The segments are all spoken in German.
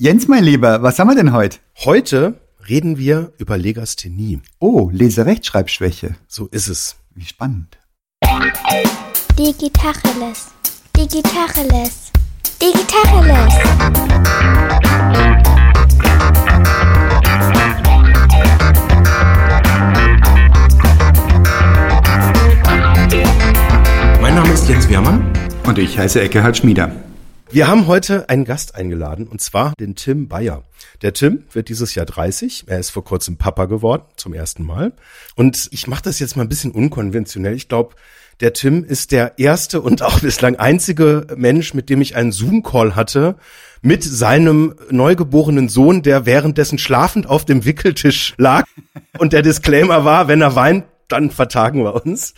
Jens, mein Lieber, was haben wir denn heute? Heute reden wir über Legasthenie. Oh, Leserechtschreibschwäche. So ist es. Wie spannend. Digitacheles. Digitacheles. Digitacheles. Mein Name ist Jens Wehrmann. Und ich heiße Eckehard Schmieder. Wir haben heute einen Gast eingeladen, und zwar den Tim Bayer. Der Tim wird dieses Jahr 30. Er ist vor kurzem Papa geworden, zum ersten Mal. Und ich mache das jetzt mal ein bisschen unkonventionell. Ich glaube, der Tim ist der erste und auch bislang einzige Mensch, mit dem ich einen Zoom-Call hatte, mit seinem neugeborenen Sohn, der währenddessen schlafend auf dem Wickeltisch lag. Und der Disclaimer war, wenn er weint, dann vertagen wir uns.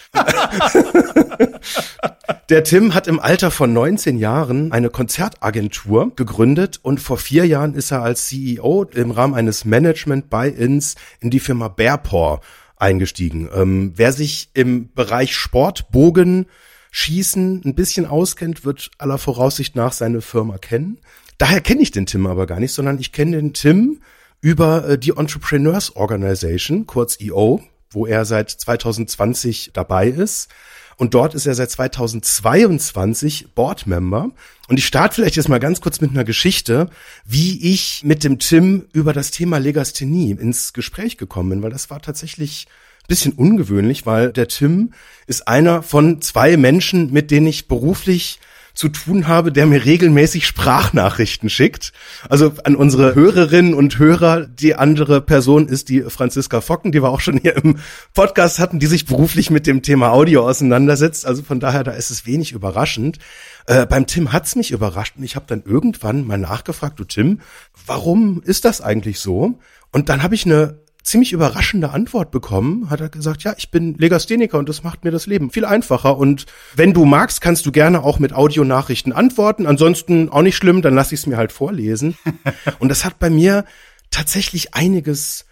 Der Tim hat im Alter von 19 Jahren eine Konzertagentur gegründet und vor vier Jahren ist er als CEO im Rahmen eines Management-Buy-ins in die Firma Bearpaw eingestiegen. Ähm, wer sich im Bereich Sport, Bogen, Schießen ein bisschen auskennt, wird aller Voraussicht nach seine Firma kennen. Daher kenne ich den Tim aber gar nicht, sondern ich kenne den Tim über äh, die Entrepreneurs Organization, kurz EO, wo er seit 2020 dabei ist. Und dort ist er seit 2022 Boardmember. Und ich starte vielleicht jetzt mal ganz kurz mit einer Geschichte, wie ich mit dem Tim über das Thema Legasthenie ins Gespräch gekommen bin, weil das war tatsächlich ein bisschen ungewöhnlich, weil der Tim ist einer von zwei Menschen, mit denen ich beruflich zu tun habe, der mir regelmäßig Sprachnachrichten schickt. Also an unsere Hörerinnen und Hörer, die andere Person ist die Franziska Focken, die wir auch schon hier im Podcast hatten, die sich beruflich mit dem Thema Audio auseinandersetzt. Also von daher, da ist es wenig überraschend. Äh, beim Tim hat's mich überrascht und ich habe dann irgendwann mal nachgefragt, du Tim, warum ist das eigentlich so? Und dann habe ich eine ziemlich überraschende Antwort bekommen, hat er gesagt, ja, ich bin Legastheniker und das macht mir das Leben viel einfacher. Und wenn du magst, kannst du gerne auch mit Audionachrichten antworten. Ansonsten auch nicht schlimm, dann lass ich es mir halt vorlesen. und das hat bei mir tatsächlich einiges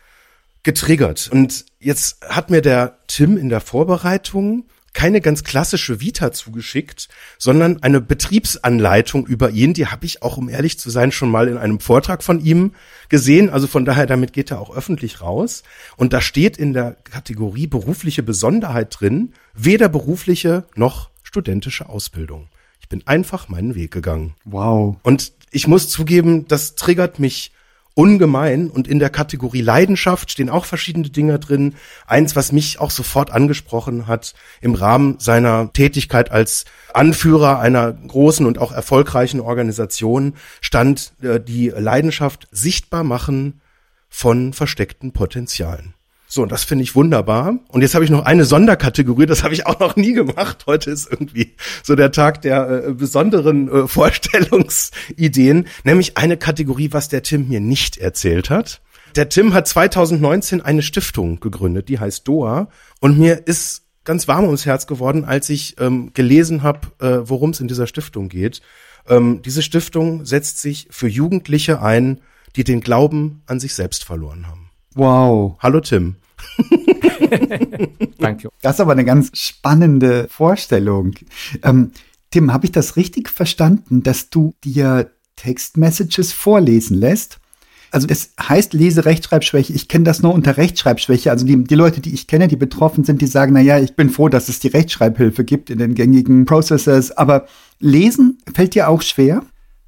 getriggert. Und jetzt hat mir der Tim in der Vorbereitung keine ganz klassische Vita zugeschickt, sondern eine Betriebsanleitung über ihn. Die habe ich auch, um ehrlich zu sein, schon mal in einem Vortrag von ihm gesehen. Also von daher, damit geht er auch öffentlich raus. Und da steht in der Kategorie berufliche Besonderheit drin, weder berufliche noch studentische Ausbildung. Ich bin einfach meinen Weg gegangen. Wow. Und ich muss zugeben, das triggert mich ungemein und in der Kategorie Leidenschaft stehen auch verschiedene Dinge drin. Eins, was mich auch sofort angesprochen hat im Rahmen seiner Tätigkeit als Anführer einer großen und auch erfolgreichen Organisation, stand äh, die Leidenschaft sichtbar machen von versteckten Potenzialen. So, und das finde ich wunderbar. Und jetzt habe ich noch eine Sonderkategorie, das habe ich auch noch nie gemacht. Heute ist irgendwie so der Tag der äh, besonderen äh, Vorstellungsideen, nämlich eine Kategorie, was der Tim mir nicht erzählt hat. Der Tim hat 2019 eine Stiftung gegründet, die heißt DOA. Und mir ist ganz warm ums Herz geworden, als ich ähm, gelesen habe, äh, worum es in dieser Stiftung geht. Ähm, diese Stiftung setzt sich für Jugendliche ein, die den Glauben an sich selbst verloren haben. Wow. Hallo Tim. Danke. Das ist aber eine ganz spannende Vorstellung. Ähm, Tim, habe ich das richtig verstanden, dass du dir Textmessages vorlesen lässt? Also das heißt Leserechtschreibschwäche. Ich kenne das nur unter Rechtschreibschwäche. Also die, die Leute, die ich kenne, die betroffen sind, die sagen, na ja, ich bin froh, dass es die Rechtschreibhilfe gibt in den gängigen Processors. Aber lesen fällt dir auch schwer?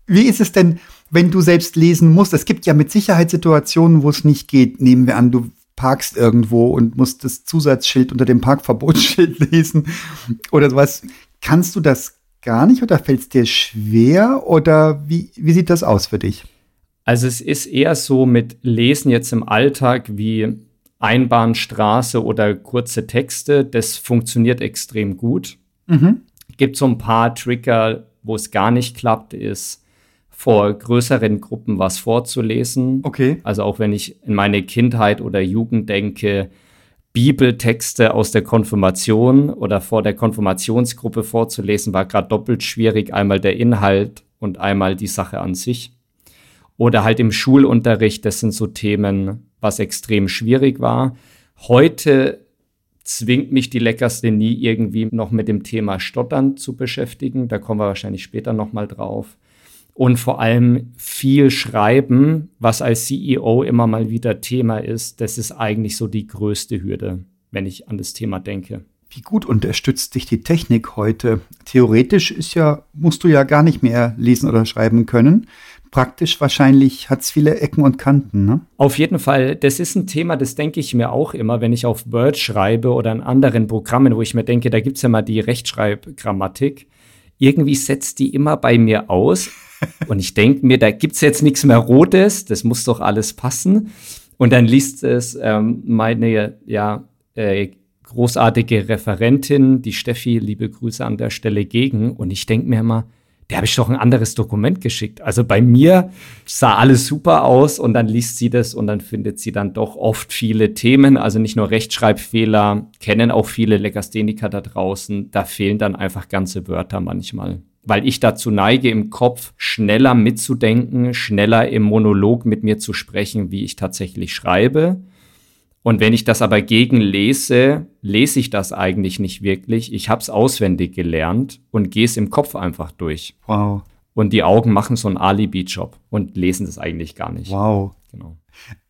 Wie ist es denn, wenn du selbst lesen musst? Es gibt ja mit Sicherheit Situationen, wo es nicht geht. Nehmen wir an, du parkst irgendwo und musst das Zusatzschild unter dem Parkverbotsschild lesen oder sowas. Kannst du das gar nicht oder fällt es dir schwer oder wie, wie sieht das aus für dich? Also es ist eher so mit Lesen jetzt im Alltag wie Einbahnstraße oder kurze Texte. Das funktioniert extrem gut. Mhm. Gibt so ein paar Trigger, wo es gar nicht klappt, ist vor größeren Gruppen was vorzulesen. Okay. Also auch wenn ich in meine Kindheit oder Jugend denke, Bibeltexte aus der Konfirmation oder vor der Konfirmationsgruppe vorzulesen, war gerade doppelt schwierig. Einmal der Inhalt und einmal die Sache an sich. Oder halt im Schulunterricht, das sind so Themen, was extrem schwierig war. Heute zwingt mich die Leckerste nie irgendwie noch mit dem Thema Stottern zu beschäftigen. Da kommen wir wahrscheinlich später nochmal drauf. Und vor allem viel schreiben, was als CEO immer mal wieder Thema ist, das ist eigentlich so die größte Hürde, wenn ich an das Thema denke. Wie gut unterstützt dich die Technik heute? Theoretisch ist ja, musst du ja gar nicht mehr lesen oder schreiben können. Praktisch wahrscheinlich hat es viele Ecken und Kanten, ne? Auf jeden Fall, das ist ein Thema, das denke ich mir auch immer, wenn ich auf Word schreibe oder in anderen Programmen, wo ich mir denke, da gibt es ja mal die Rechtschreibgrammatik. Irgendwie setzt die immer bei mir aus. und ich denke mir, da gibt es jetzt nichts mehr Rotes, das muss doch alles passen. Und dann liest es ähm, meine ja, äh, großartige Referentin, die Steffi, liebe Grüße an der Stelle gegen. Und ich denke mir immer, der habe ich doch ein anderes Dokument geschickt. Also bei mir sah alles super aus und dann liest sie das und dann findet sie dann doch oft viele Themen, also nicht nur Rechtschreibfehler, kennen auch viele Legastheniker da draußen. Da fehlen dann einfach ganze Wörter manchmal. Weil ich dazu neige, im Kopf schneller mitzudenken, schneller im Monolog mit mir zu sprechen, wie ich tatsächlich schreibe. Und wenn ich das aber gegenlese, lese ich das eigentlich nicht wirklich. Ich habe es auswendig gelernt und gehe es im Kopf einfach durch. Wow. Und die Augen machen so einen Alibi-Job und lesen das eigentlich gar nicht. Wow. Genau.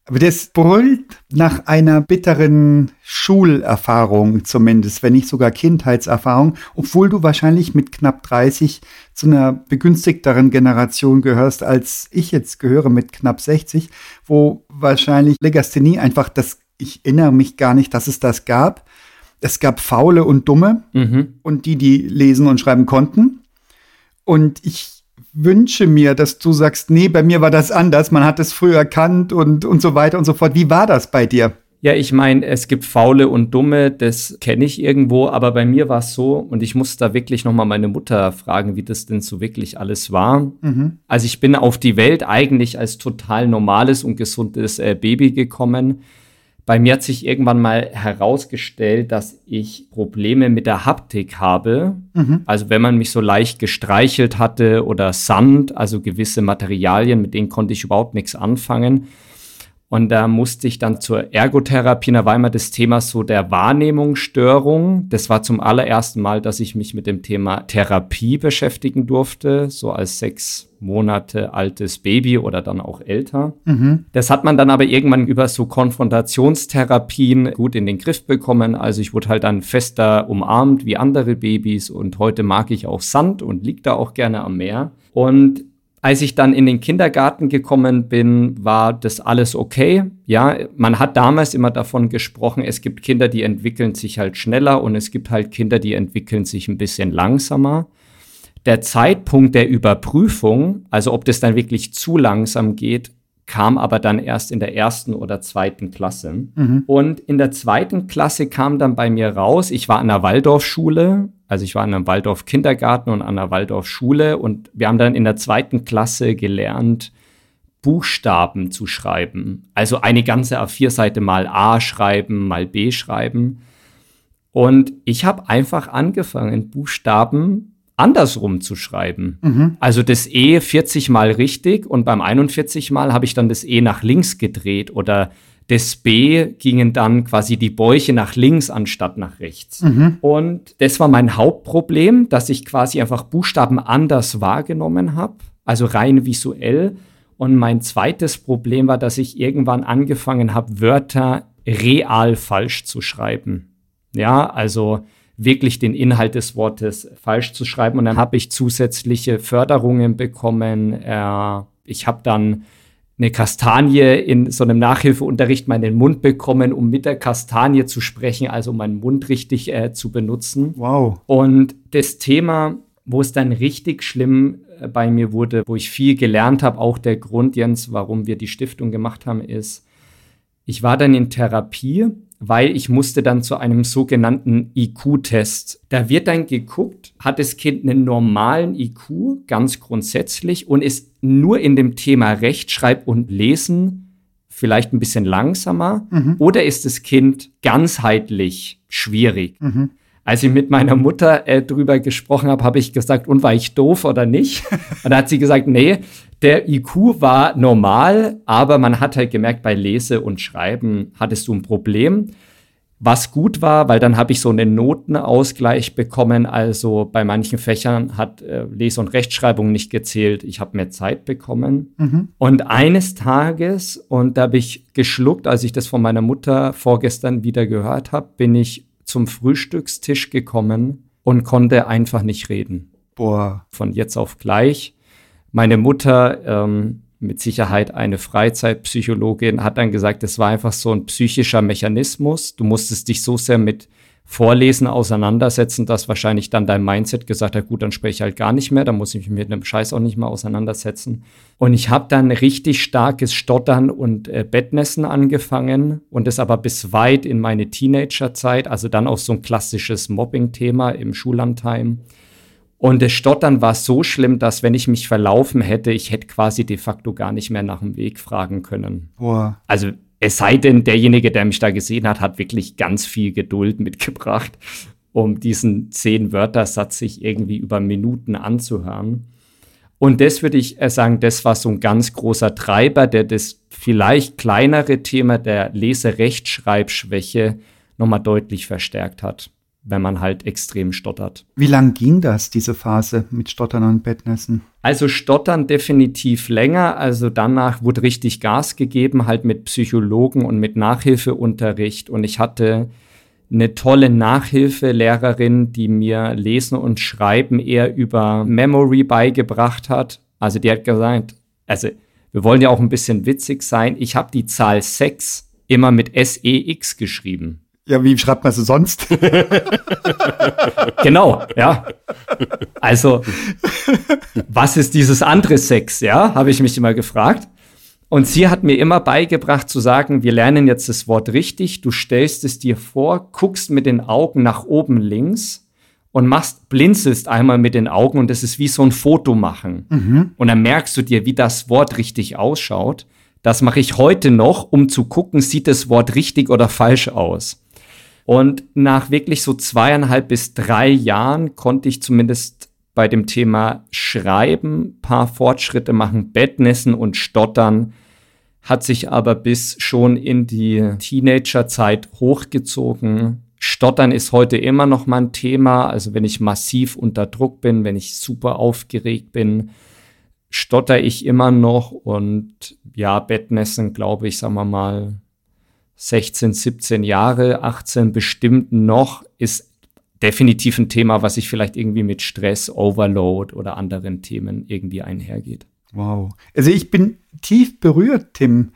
Aber das brüllt nach einer bitteren Schulerfahrung zumindest, wenn nicht sogar Kindheitserfahrung, obwohl du wahrscheinlich mit knapp 30 zu einer begünstigteren Generation gehörst, als ich jetzt gehöre mit knapp 60, wo wahrscheinlich Legasthenie einfach das ich erinnere mich gar nicht, dass es das gab. Es gab Faule und Dumme mhm. und die, die lesen und schreiben konnten. Und ich wünsche mir, dass du sagst, nee, bei mir war das anders, man hat es früher erkannt und, und so weiter und so fort. Wie war das bei dir? Ja, ich meine, es gibt Faule und Dumme, das kenne ich irgendwo, aber bei mir war es so, und ich muss da wirklich nochmal meine Mutter fragen, wie das denn so wirklich alles war. Mhm. Also ich bin auf die Welt eigentlich als total normales und gesundes äh, Baby gekommen. Bei mir hat sich irgendwann mal herausgestellt, dass ich Probleme mit der Haptik habe. Mhm. Also wenn man mich so leicht gestreichelt hatte oder Sand, also gewisse Materialien, mit denen konnte ich überhaupt nichts anfangen. Und da musste ich dann zur Ergotherapie. Da war immer das Thema so der Wahrnehmungsstörung. Das war zum allerersten Mal, dass ich mich mit dem Thema Therapie beschäftigen durfte, so als sechs Monate altes Baby oder dann auch älter. Mhm. Das hat man dann aber irgendwann über so Konfrontationstherapien gut in den Griff bekommen. Also ich wurde halt dann fester umarmt wie andere Babys und heute mag ich auch Sand und liege da auch gerne am Meer. Und als ich dann in den Kindergarten gekommen bin, war das alles okay. Ja, man hat damals immer davon gesprochen, es gibt Kinder, die entwickeln sich halt schneller und es gibt halt Kinder, die entwickeln sich ein bisschen langsamer. Der Zeitpunkt der Überprüfung, also ob das dann wirklich zu langsam geht, kam aber dann erst in der ersten oder zweiten Klasse. Mhm. Und in der zweiten Klasse kam dann bei mir raus, ich war an der Waldorfschule, also ich war in einem Waldorf-Kindergarten und an der Waldorfschule und wir haben dann in der zweiten Klasse gelernt, Buchstaben zu schreiben. Also eine ganze A4-Seite mal A schreiben, mal B schreiben. Und ich habe einfach angefangen, Buchstaben andersrum zu schreiben. Mhm. Also das E 40 Mal richtig und beim 41 Mal habe ich dann das E nach links gedreht oder des B gingen dann quasi die Bäuche nach links anstatt nach rechts. Mhm. Und das war mein Hauptproblem, dass ich quasi einfach Buchstaben anders wahrgenommen habe, also rein visuell. Und mein zweites Problem war, dass ich irgendwann angefangen habe, Wörter real falsch zu schreiben. Ja, also wirklich den Inhalt des Wortes falsch zu schreiben. Und dann habe ich zusätzliche Förderungen bekommen. Äh, ich habe dann eine Kastanie in so einem Nachhilfeunterricht mal in den Mund bekommen, um mit der Kastanie zu sprechen, also meinen Mund richtig äh, zu benutzen. Wow. Und das Thema, wo es dann richtig schlimm äh, bei mir wurde, wo ich viel gelernt habe, auch der Grund, Jens, warum wir die Stiftung gemacht haben, ist, ich war dann in Therapie weil ich musste dann zu einem sogenannten IQ-Test. Da wird dann geguckt, hat das Kind einen normalen IQ, ganz grundsätzlich, und ist nur in dem Thema Rechtschreib und Lesen vielleicht ein bisschen langsamer, mhm. oder ist das Kind ganzheitlich schwierig? Mhm. Als ich mit meiner Mutter äh, drüber gesprochen habe, habe ich gesagt, und war ich doof oder nicht? Und da hat sie gesagt, nee, der IQ war normal, aber man hat halt gemerkt, bei Lese und Schreiben hattest du ein Problem. Was gut war, weil dann habe ich so einen Notenausgleich bekommen. Also bei manchen Fächern hat äh, Lese- und Rechtschreibung nicht gezählt. Ich habe mehr Zeit bekommen. Mhm. Und eines Tages, und da habe ich geschluckt, als ich das von meiner Mutter vorgestern wieder gehört habe, bin ich zum Frühstückstisch gekommen und konnte einfach nicht reden. Boah. Von jetzt auf gleich. Meine Mutter ähm, mit Sicherheit eine Freizeitpsychologin, hat dann gesagt, es war einfach so ein psychischer Mechanismus. Du musstest dich so sehr mit Vorlesen auseinandersetzen, dass wahrscheinlich dann dein Mindset gesagt hat, gut, dann spreche ich halt gar nicht mehr, dann muss ich mich mit einem Scheiß auch nicht mehr auseinandersetzen. Und ich habe dann richtig starkes Stottern und äh, Bettnässen angefangen und das aber bis weit in meine Teenagerzeit, also dann auch so ein klassisches Mobbing-Thema im Schullandheim. Und das Stottern war so schlimm, dass wenn ich mich verlaufen hätte, ich hätte quasi de facto gar nicht mehr nach dem Weg fragen können. Boah. Also es sei denn, derjenige, der mich da gesehen hat, hat wirklich ganz viel Geduld mitgebracht, um diesen zehn Wörtersatz sich irgendwie über Minuten anzuhören. Und das würde ich sagen, das war so ein ganz großer Treiber, der das vielleicht kleinere Thema der Leserechtschreibschwäche nochmal deutlich verstärkt hat wenn man halt extrem stottert. Wie lang ging das, diese Phase mit Stottern und Bettnässen? Also Stottern definitiv länger. Also danach wurde richtig Gas gegeben, halt mit Psychologen und mit Nachhilfeunterricht. Und ich hatte eine tolle Nachhilfelehrerin, die mir Lesen und Schreiben eher über Memory beigebracht hat. Also die hat gesagt, also wir wollen ja auch ein bisschen witzig sein. Ich habe die Zahl 6 immer mit SEX geschrieben. Ja, wie schreibt man sie sonst? genau, ja. Also, was ist dieses andere Sex, ja? Habe ich mich immer gefragt. Und sie hat mir immer beigebracht zu sagen, wir lernen jetzt das Wort richtig, du stellst es dir vor, guckst mit den Augen nach oben links und machst, blinzelst einmal mit den Augen und das ist wie so ein Foto machen. Mhm. Und dann merkst du dir, wie das Wort richtig ausschaut. Das mache ich heute noch, um zu gucken, sieht das Wort richtig oder falsch aus. Und nach wirklich so zweieinhalb bis drei Jahren konnte ich zumindest bei dem Thema Schreiben paar Fortschritte machen, Bettnässen und Stottern hat sich aber bis schon in die Teenagerzeit hochgezogen. Stottern ist heute immer noch mal ein Thema. Also wenn ich massiv unter Druck bin, wenn ich super aufgeregt bin, stotter ich immer noch und ja, Bettnässen, glaube ich, sagen wir mal, 16, 17 Jahre, 18 bestimmt noch, ist definitiv ein Thema, was sich vielleicht irgendwie mit Stress, Overload oder anderen Themen irgendwie einhergeht. Wow. Also ich bin tief berührt, Tim.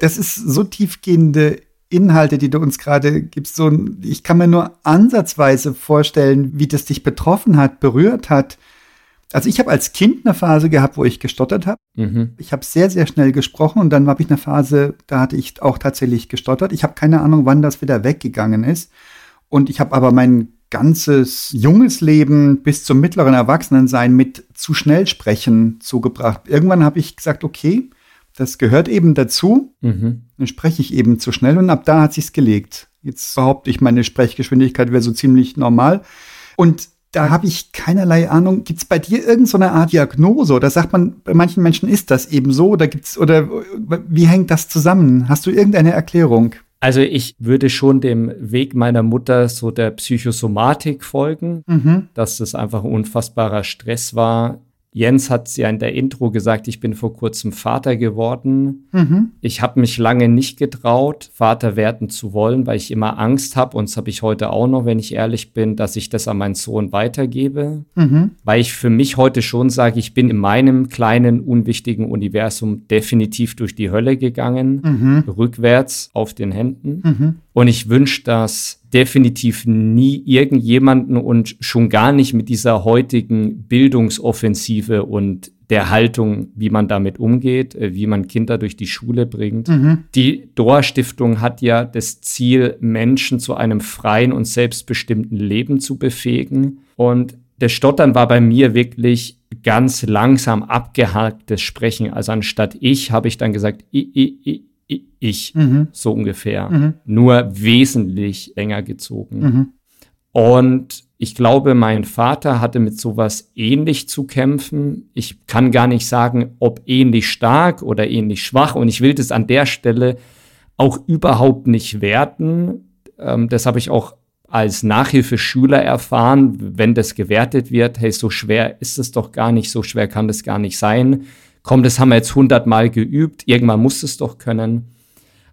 Das ist so tiefgehende Inhalte, die du uns gerade gibst. So, ich kann mir nur ansatzweise vorstellen, wie das dich betroffen hat, berührt hat. Also ich habe als Kind eine Phase gehabt, wo ich gestottert habe. Mhm. Ich habe sehr, sehr schnell gesprochen und dann habe ich eine Phase, da hatte ich auch tatsächlich gestottert. Ich habe keine Ahnung, wann das wieder weggegangen ist. Und ich habe aber mein ganzes junges Leben bis zum mittleren Erwachsenensein mit zu schnell sprechen zugebracht. Irgendwann habe ich gesagt, okay, das gehört eben dazu. Mhm. Dann spreche ich eben zu schnell und ab da hat sich's gelegt. Jetzt behaupte ich, meine Sprechgeschwindigkeit wäre so ziemlich normal. Und da habe ich keinerlei Ahnung. Gibt es bei dir irgendeine Art Diagnose oder sagt man, bei manchen Menschen ist das eben so oder gibt's oder wie hängt das zusammen? Hast du irgendeine Erklärung? Also ich würde schon dem Weg meiner Mutter so der Psychosomatik folgen, mhm. dass es einfach unfassbarer Stress war. Jens hat ja in der Intro gesagt, ich bin vor kurzem Vater geworden. Mhm. Ich habe mich lange nicht getraut, Vater werden zu wollen, weil ich immer Angst habe, und das habe ich heute auch noch, wenn ich ehrlich bin, dass ich das an meinen Sohn weitergebe. Mhm. Weil ich für mich heute schon sage, ich bin in meinem kleinen, unwichtigen Universum definitiv durch die Hölle gegangen, mhm. rückwärts auf den Händen. Mhm. Und ich wünsche das definitiv nie irgendjemanden und schon gar nicht mit dieser heutigen Bildungsoffensive und der Haltung, wie man damit umgeht, äh, wie man Kinder durch die Schule bringt. Mhm. Die Doha-Stiftung hat ja das Ziel, Menschen zu einem freien und selbstbestimmten Leben zu befähigen. Und das Stottern war bei mir wirklich ganz langsam abgehaktes Sprechen. Also anstatt ich habe ich dann gesagt, i, i, i, ich, mhm. so ungefähr. Mhm. Nur wesentlich länger gezogen. Mhm. Und ich glaube, mein Vater hatte mit sowas ähnlich zu kämpfen. Ich kann gar nicht sagen, ob ähnlich stark oder ähnlich schwach. Und ich will das an der Stelle auch überhaupt nicht werten. ähm, das habe ich auch als Nachhilfeschüler erfahren, wenn das gewertet wird, hey, so schwer ist es doch gar nicht, so schwer kann das gar nicht sein. Komm, das haben wir jetzt hundertmal geübt, irgendwann muss es doch können.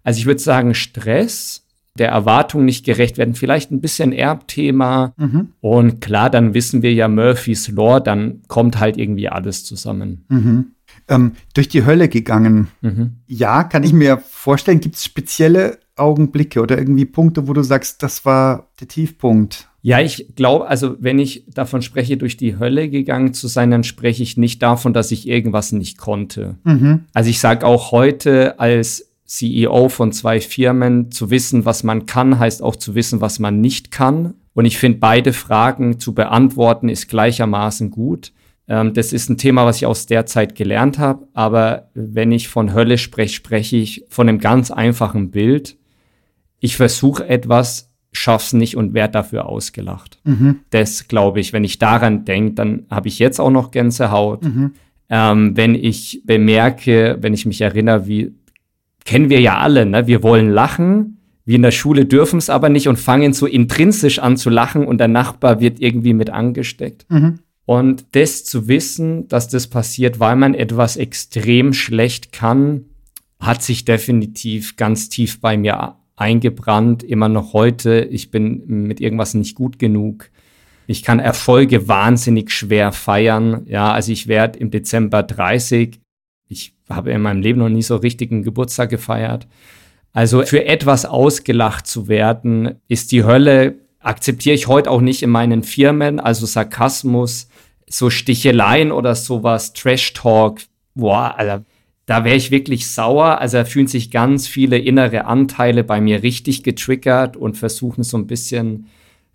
Also ich würde sagen, Stress, der Erwartung nicht gerecht werden, vielleicht ein bisschen Erbthema. Mhm. Und klar, dann wissen wir ja Murphys Law, dann kommt halt irgendwie alles zusammen. Mhm. Ähm, durch die Hölle gegangen. Mhm. Ja, kann ich mir vorstellen, gibt es spezielle Augenblicke oder irgendwie Punkte, wo du sagst, das war der Tiefpunkt? Ja, ich glaube, also wenn ich davon spreche, durch die Hölle gegangen zu sein, dann spreche ich nicht davon, dass ich irgendwas nicht konnte. Mhm. Also ich sage auch heute als CEO von zwei Firmen, zu wissen, was man kann, heißt auch zu wissen, was man nicht kann. Und ich finde, beide Fragen zu beantworten ist gleichermaßen gut. Ähm, das ist ein Thema, was ich aus der Zeit gelernt habe. Aber wenn ich von Hölle spreche, spreche ich von einem ganz einfachen Bild. Ich versuche etwas, schaff's nicht und werde dafür ausgelacht. Mhm. Das glaube ich, wenn ich daran denke, dann habe ich jetzt auch noch Gänsehaut. Mhm. Ähm, wenn ich bemerke, wenn ich mich erinnere, wie kennen wir ja alle, ne? Wir wollen lachen, wir in der Schule dürfen es aber nicht und fangen so intrinsisch an zu lachen und der Nachbar wird irgendwie mit angesteckt. Mhm. Und das zu wissen, dass das passiert, weil man etwas extrem schlecht kann, hat sich definitiv ganz tief bei mir eingebrannt, immer noch heute. Ich bin mit irgendwas nicht gut genug. Ich kann Erfolge wahnsinnig schwer feiern. Ja, also ich werde im Dezember 30 ich habe in meinem Leben noch nie so richtigen Geburtstag gefeiert. Also für etwas ausgelacht zu werden, ist die Hölle, akzeptiere ich heute auch nicht in meinen Firmen. Also Sarkasmus, so Sticheleien oder sowas, Trash-Talk, boah, also da wäre ich wirklich sauer. Also da fühlen sich ganz viele innere Anteile bei mir richtig getriggert und versuchen so ein bisschen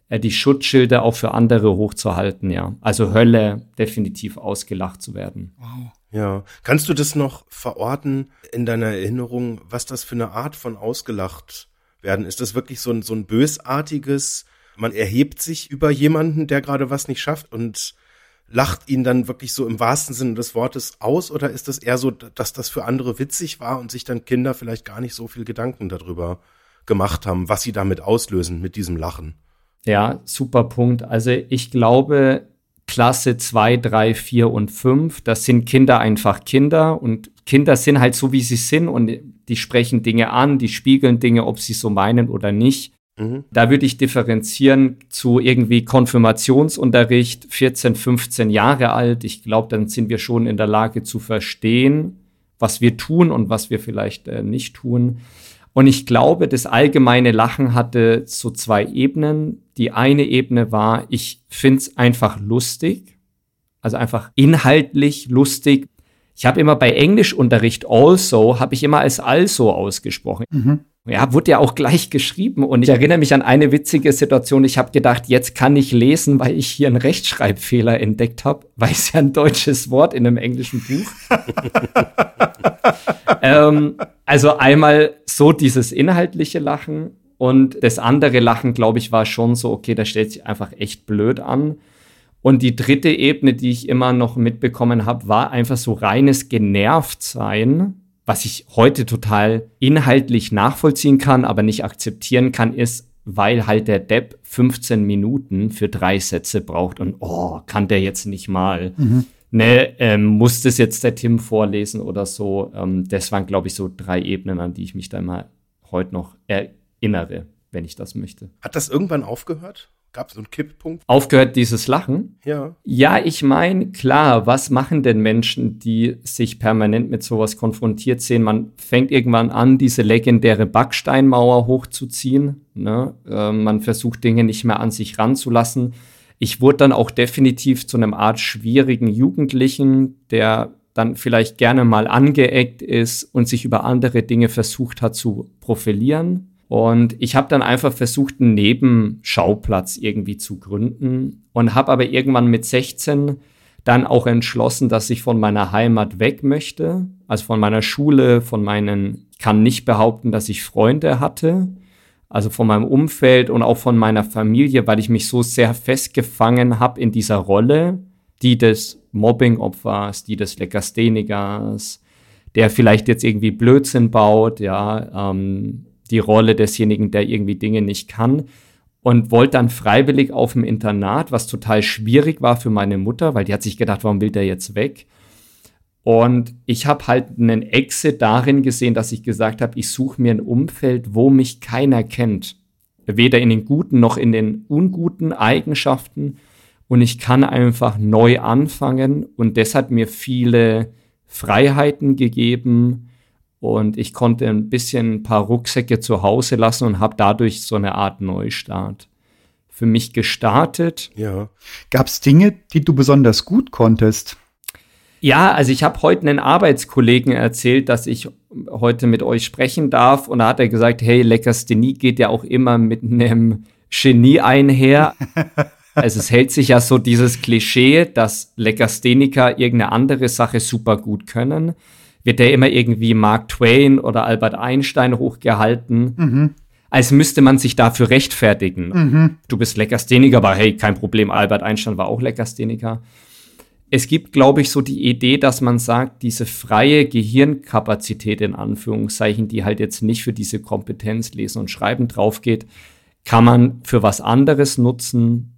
äh, die Schutzschilder auch für andere hochzuhalten, ja. Also Hölle definitiv ausgelacht zu werden. Wow. Ja. Kannst du das noch verorten in deiner Erinnerung, was das für eine Art von ausgelacht werden? Ist das wirklich so ein, so ein bösartiges, man erhebt sich über jemanden, der gerade was nicht schafft und lacht ihn dann wirklich so im wahrsten Sinne des Wortes aus oder ist das eher so, dass das für andere witzig war und sich dann Kinder vielleicht gar nicht so viel Gedanken darüber gemacht haben, was sie damit auslösen mit diesem Lachen? Ja, super Punkt. Also ich glaube, Klasse 2, 3, 4 und 5. Das sind Kinder einfach Kinder und Kinder sind halt so, wie sie sind und die sprechen Dinge an, die spiegeln Dinge, ob sie so meinen oder nicht. Mhm. Da würde ich differenzieren zu irgendwie Konfirmationsunterricht, 14, 15 Jahre alt. Ich glaube, dann sind wir schon in der Lage zu verstehen, was wir tun und was wir vielleicht äh, nicht tun. Und ich glaube, das allgemeine Lachen hatte so zwei Ebenen. Die eine Ebene war, ich finde es einfach lustig, also einfach inhaltlich lustig. Ich habe immer bei Englischunterricht also, habe ich immer als also ausgesprochen. Mhm. Ja, wurde ja auch gleich geschrieben. Und ich erinnere mich an eine witzige Situation. Ich habe gedacht, jetzt kann ich lesen, weil ich hier einen Rechtschreibfehler entdeckt habe, weil es ja ein deutsches Wort in einem englischen Buch. ähm, also einmal so dieses inhaltliche Lachen und das andere Lachen, glaube ich, war schon so, okay, das stellt sich einfach echt blöd an. Und die dritte Ebene, die ich immer noch mitbekommen habe, war einfach so reines Genervtsein was ich heute total inhaltlich nachvollziehen kann, aber nicht akzeptieren kann, ist, weil halt der Depp 15 Minuten für drei Sätze braucht und oh, kann der jetzt nicht mal. Mhm. Ne, ähm, muss das jetzt der Tim vorlesen oder so. Ähm, das waren, glaube ich, so drei Ebenen, an die ich mich da mal heute noch erinnere, wenn ich das möchte. Hat das irgendwann aufgehört? Gab es so einen Kipppunkt? Aufgehört dieses Lachen? Ja. Ja, ich meine, klar, was machen denn Menschen, die sich permanent mit sowas konfrontiert sehen? Man fängt irgendwann an, diese legendäre Backsteinmauer hochzuziehen. Ne? Äh, man versucht Dinge nicht mehr an sich ranzulassen. Ich wurde dann auch definitiv zu einem Art schwierigen Jugendlichen, der dann vielleicht gerne mal angeeckt ist und sich über andere Dinge versucht hat zu profilieren. Und ich habe dann einfach versucht, einen Nebenschauplatz irgendwie zu gründen und habe aber irgendwann mit 16 dann auch entschlossen, dass ich von meiner Heimat weg möchte, also von meiner Schule, von meinen, ich kann nicht behaupten, dass ich Freunde hatte, also von meinem Umfeld und auch von meiner Familie, weil ich mich so sehr festgefangen habe in dieser Rolle, die des Mobbing-Opfers, die des Lekasthenikers, der vielleicht jetzt irgendwie Blödsinn baut, ja, ähm, die Rolle desjenigen, der irgendwie Dinge nicht kann und wollte dann freiwillig auf dem Internat, was total schwierig war für meine Mutter, weil die hat sich gedacht, warum will der jetzt weg? Und ich habe halt einen Exit darin gesehen, dass ich gesagt habe, ich suche mir ein Umfeld, wo mich keiner kennt. Weder in den guten noch in den unguten Eigenschaften. Und ich kann einfach neu anfangen. Und das hat mir viele Freiheiten gegeben. Und ich konnte ein bisschen ein paar Rucksäcke zu Hause lassen und habe dadurch so eine Art Neustart für mich gestartet. Ja. Gab es Dinge, die du besonders gut konntest? Ja, also ich habe heute einen Arbeitskollegen erzählt, dass ich heute mit euch sprechen darf. Und da hat er gesagt, hey, Lekasthenie geht ja auch immer mit einem Genie einher. also es hält sich ja so dieses Klischee, dass Lekastheniker irgendeine andere Sache super gut können. Wird ja immer irgendwie Mark Twain oder Albert Einstein hochgehalten. Mhm. Als müsste man sich dafür rechtfertigen. Mhm. Du bist Lekastheniker, aber hey, kein Problem, Albert Einstein war auch Lekastheniker es gibt, glaube ich, so die Idee, dass man sagt, diese freie Gehirnkapazität in Anführungszeichen, die halt jetzt nicht für diese Kompetenz lesen und schreiben drauf geht, kann man für was anderes nutzen.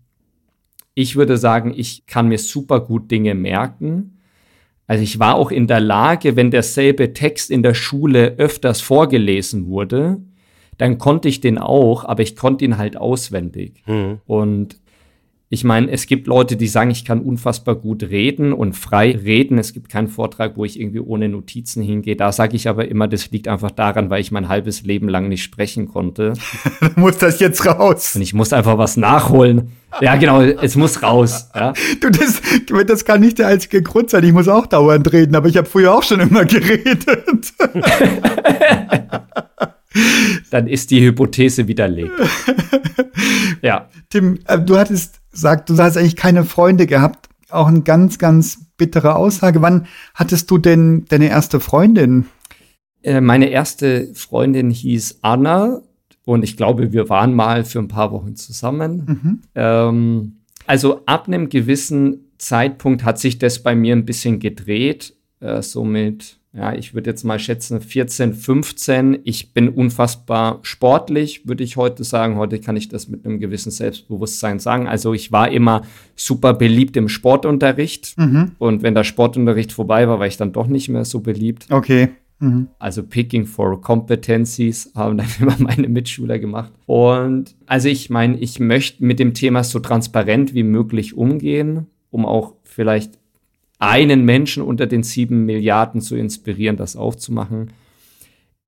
Ich würde sagen, ich kann mir super gut Dinge merken. Also ich war auch in der Lage, wenn derselbe Text in der Schule öfters vorgelesen wurde, dann konnte ich den auch, aber ich konnte ihn halt auswendig. Mhm. Und ich meine, es gibt Leute, die sagen, ich kann unfassbar gut reden und frei reden. Es gibt keinen Vortrag, wo ich irgendwie ohne Notizen hingehe. Da sage ich aber immer, das liegt einfach daran, weil ich mein halbes Leben lang nicht sprechen konnte. muss das jetzt raus. Und ich muss einfach was nachholen. Ja, genau, es muss raus. Ja. Du, das, das kann nicht der einzige Grund sein. Ich muss auch dauernd reden, aber ich habe früher auch schon immer geredet. Dann ist die Hypothese widerlegt. ja. Tim, äh, du hattest sagt, du hast eigentlich keine Freunde gehabt. Auch eine ganz, ganz bittere Aussage. Wann hattest du denn deine erste Freundin? Äh, meine erste Freundin hieß Anna und ich glaube, wir waren mal für ein paar Wochen zusammen. Mhm. Ähm, also ab einem gewissen Zeitpunkt hat sich das bei mir ein bisschen gedreht. Äh, so mit ja, ich würde jetzt mal schätzen 14, 15. Ich bin unfassbar sportlich, würde ich heute sagen. Heute kann ich das mit einem gewissen Selbstbewusstsein sagen. Also ich war immer super beliebt im Sportunterricht. Mhm. Und wenn der Sportunterricht vorbei war, war ich dann doch nicht mehr so beliebt. Okay. Mhm. Also Picking for Competencies haben dann immer meine Mitschüler gemacht. Und also ich meine, ich möchte mit dem Thema so transparent wie möglich umgehen, um auch vielleicht einen Menschen unter den sieben Milliarden zu inspirieren, das aufzumachen.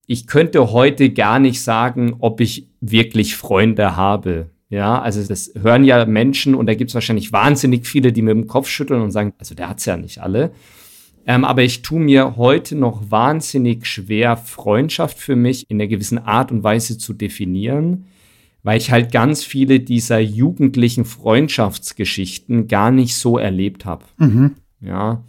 Ich könnte heute gar nicht sagen, ob ich wirklich Freunde habe. Ja, also das hören ja Menschen und da gibt es wahrscheinlich wahnsinnig viele, die mit dem Kopf schütteln und sagen, also der hat's ja nicht alle. Ähm, aber ich tue mir heute noch wahnsinnig schwer, Freundschaft für mich in einer gewissen Art und Weise zu definieren, weil ich halt ganz viele dieser jugendlichen Freundschaftsgeschichten gar nicht so erlebt habe. Mhm. Ja.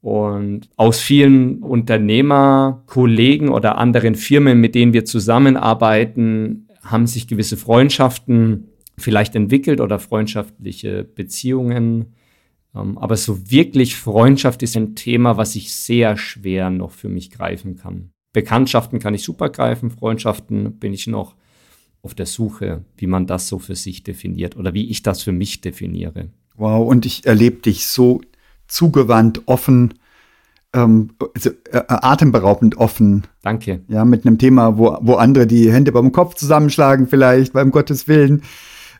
Und aus vielen Unternehmerkollegen oder anderen Firmen, mit denen wir zusammenarbeiten, haben sich gewisse Freundschaften vielleicht entwickelt oder freundschaftliche Beziehungen. Ähm, aber so wirklich Freundschaft ist ein Thema, was ich sehr schwer noch für mich greifen kann. Bekanntschaften kann ich super greifen, Freundschaften bin ich noch auf der Suche, wie man das so für sich definiert oder wie ich das für mich definiere. Wow, und ich erlebe dich so zugewandt, offen, ähm, also, äh, atemberaubend offen. Danke. Ja, mit einem Thema, wo, wo andere die Hände beim Kopf zusammenschlagen, vielleicht, beim Gottes Willen.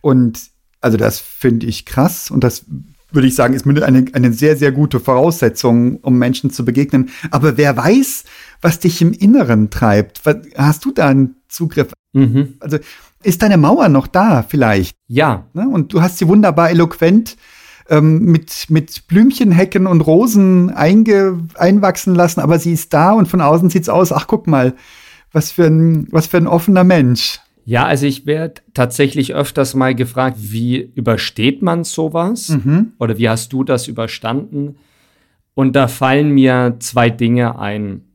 Und also das finde ich krass und das würde ich sagen, ist eine, eine sehr, sehr gute Voraussetzung, um Menschen zu begegnen. Aber wer weiß, was dich im Inneren treibt? Hast du da einen Zugriff? Mhm. Also ist deine Mauer noch da vielleicht? Ja. Ne? Und du hast sie wunderbar eloquent ähm, mit, mit Blümchenhecken und Rosen einge, einwachsen lassen, aber sie ist da und von außen sieht's aus, ach guck mal, was für ein, was für ein offener Mensch. Ja, also ich werde tatsächlich öfters mal gefragt, wie übersteht man sowas? Mhm. Oder wie hast du das überstanden? Und da fallen mir zwei Dinge ein.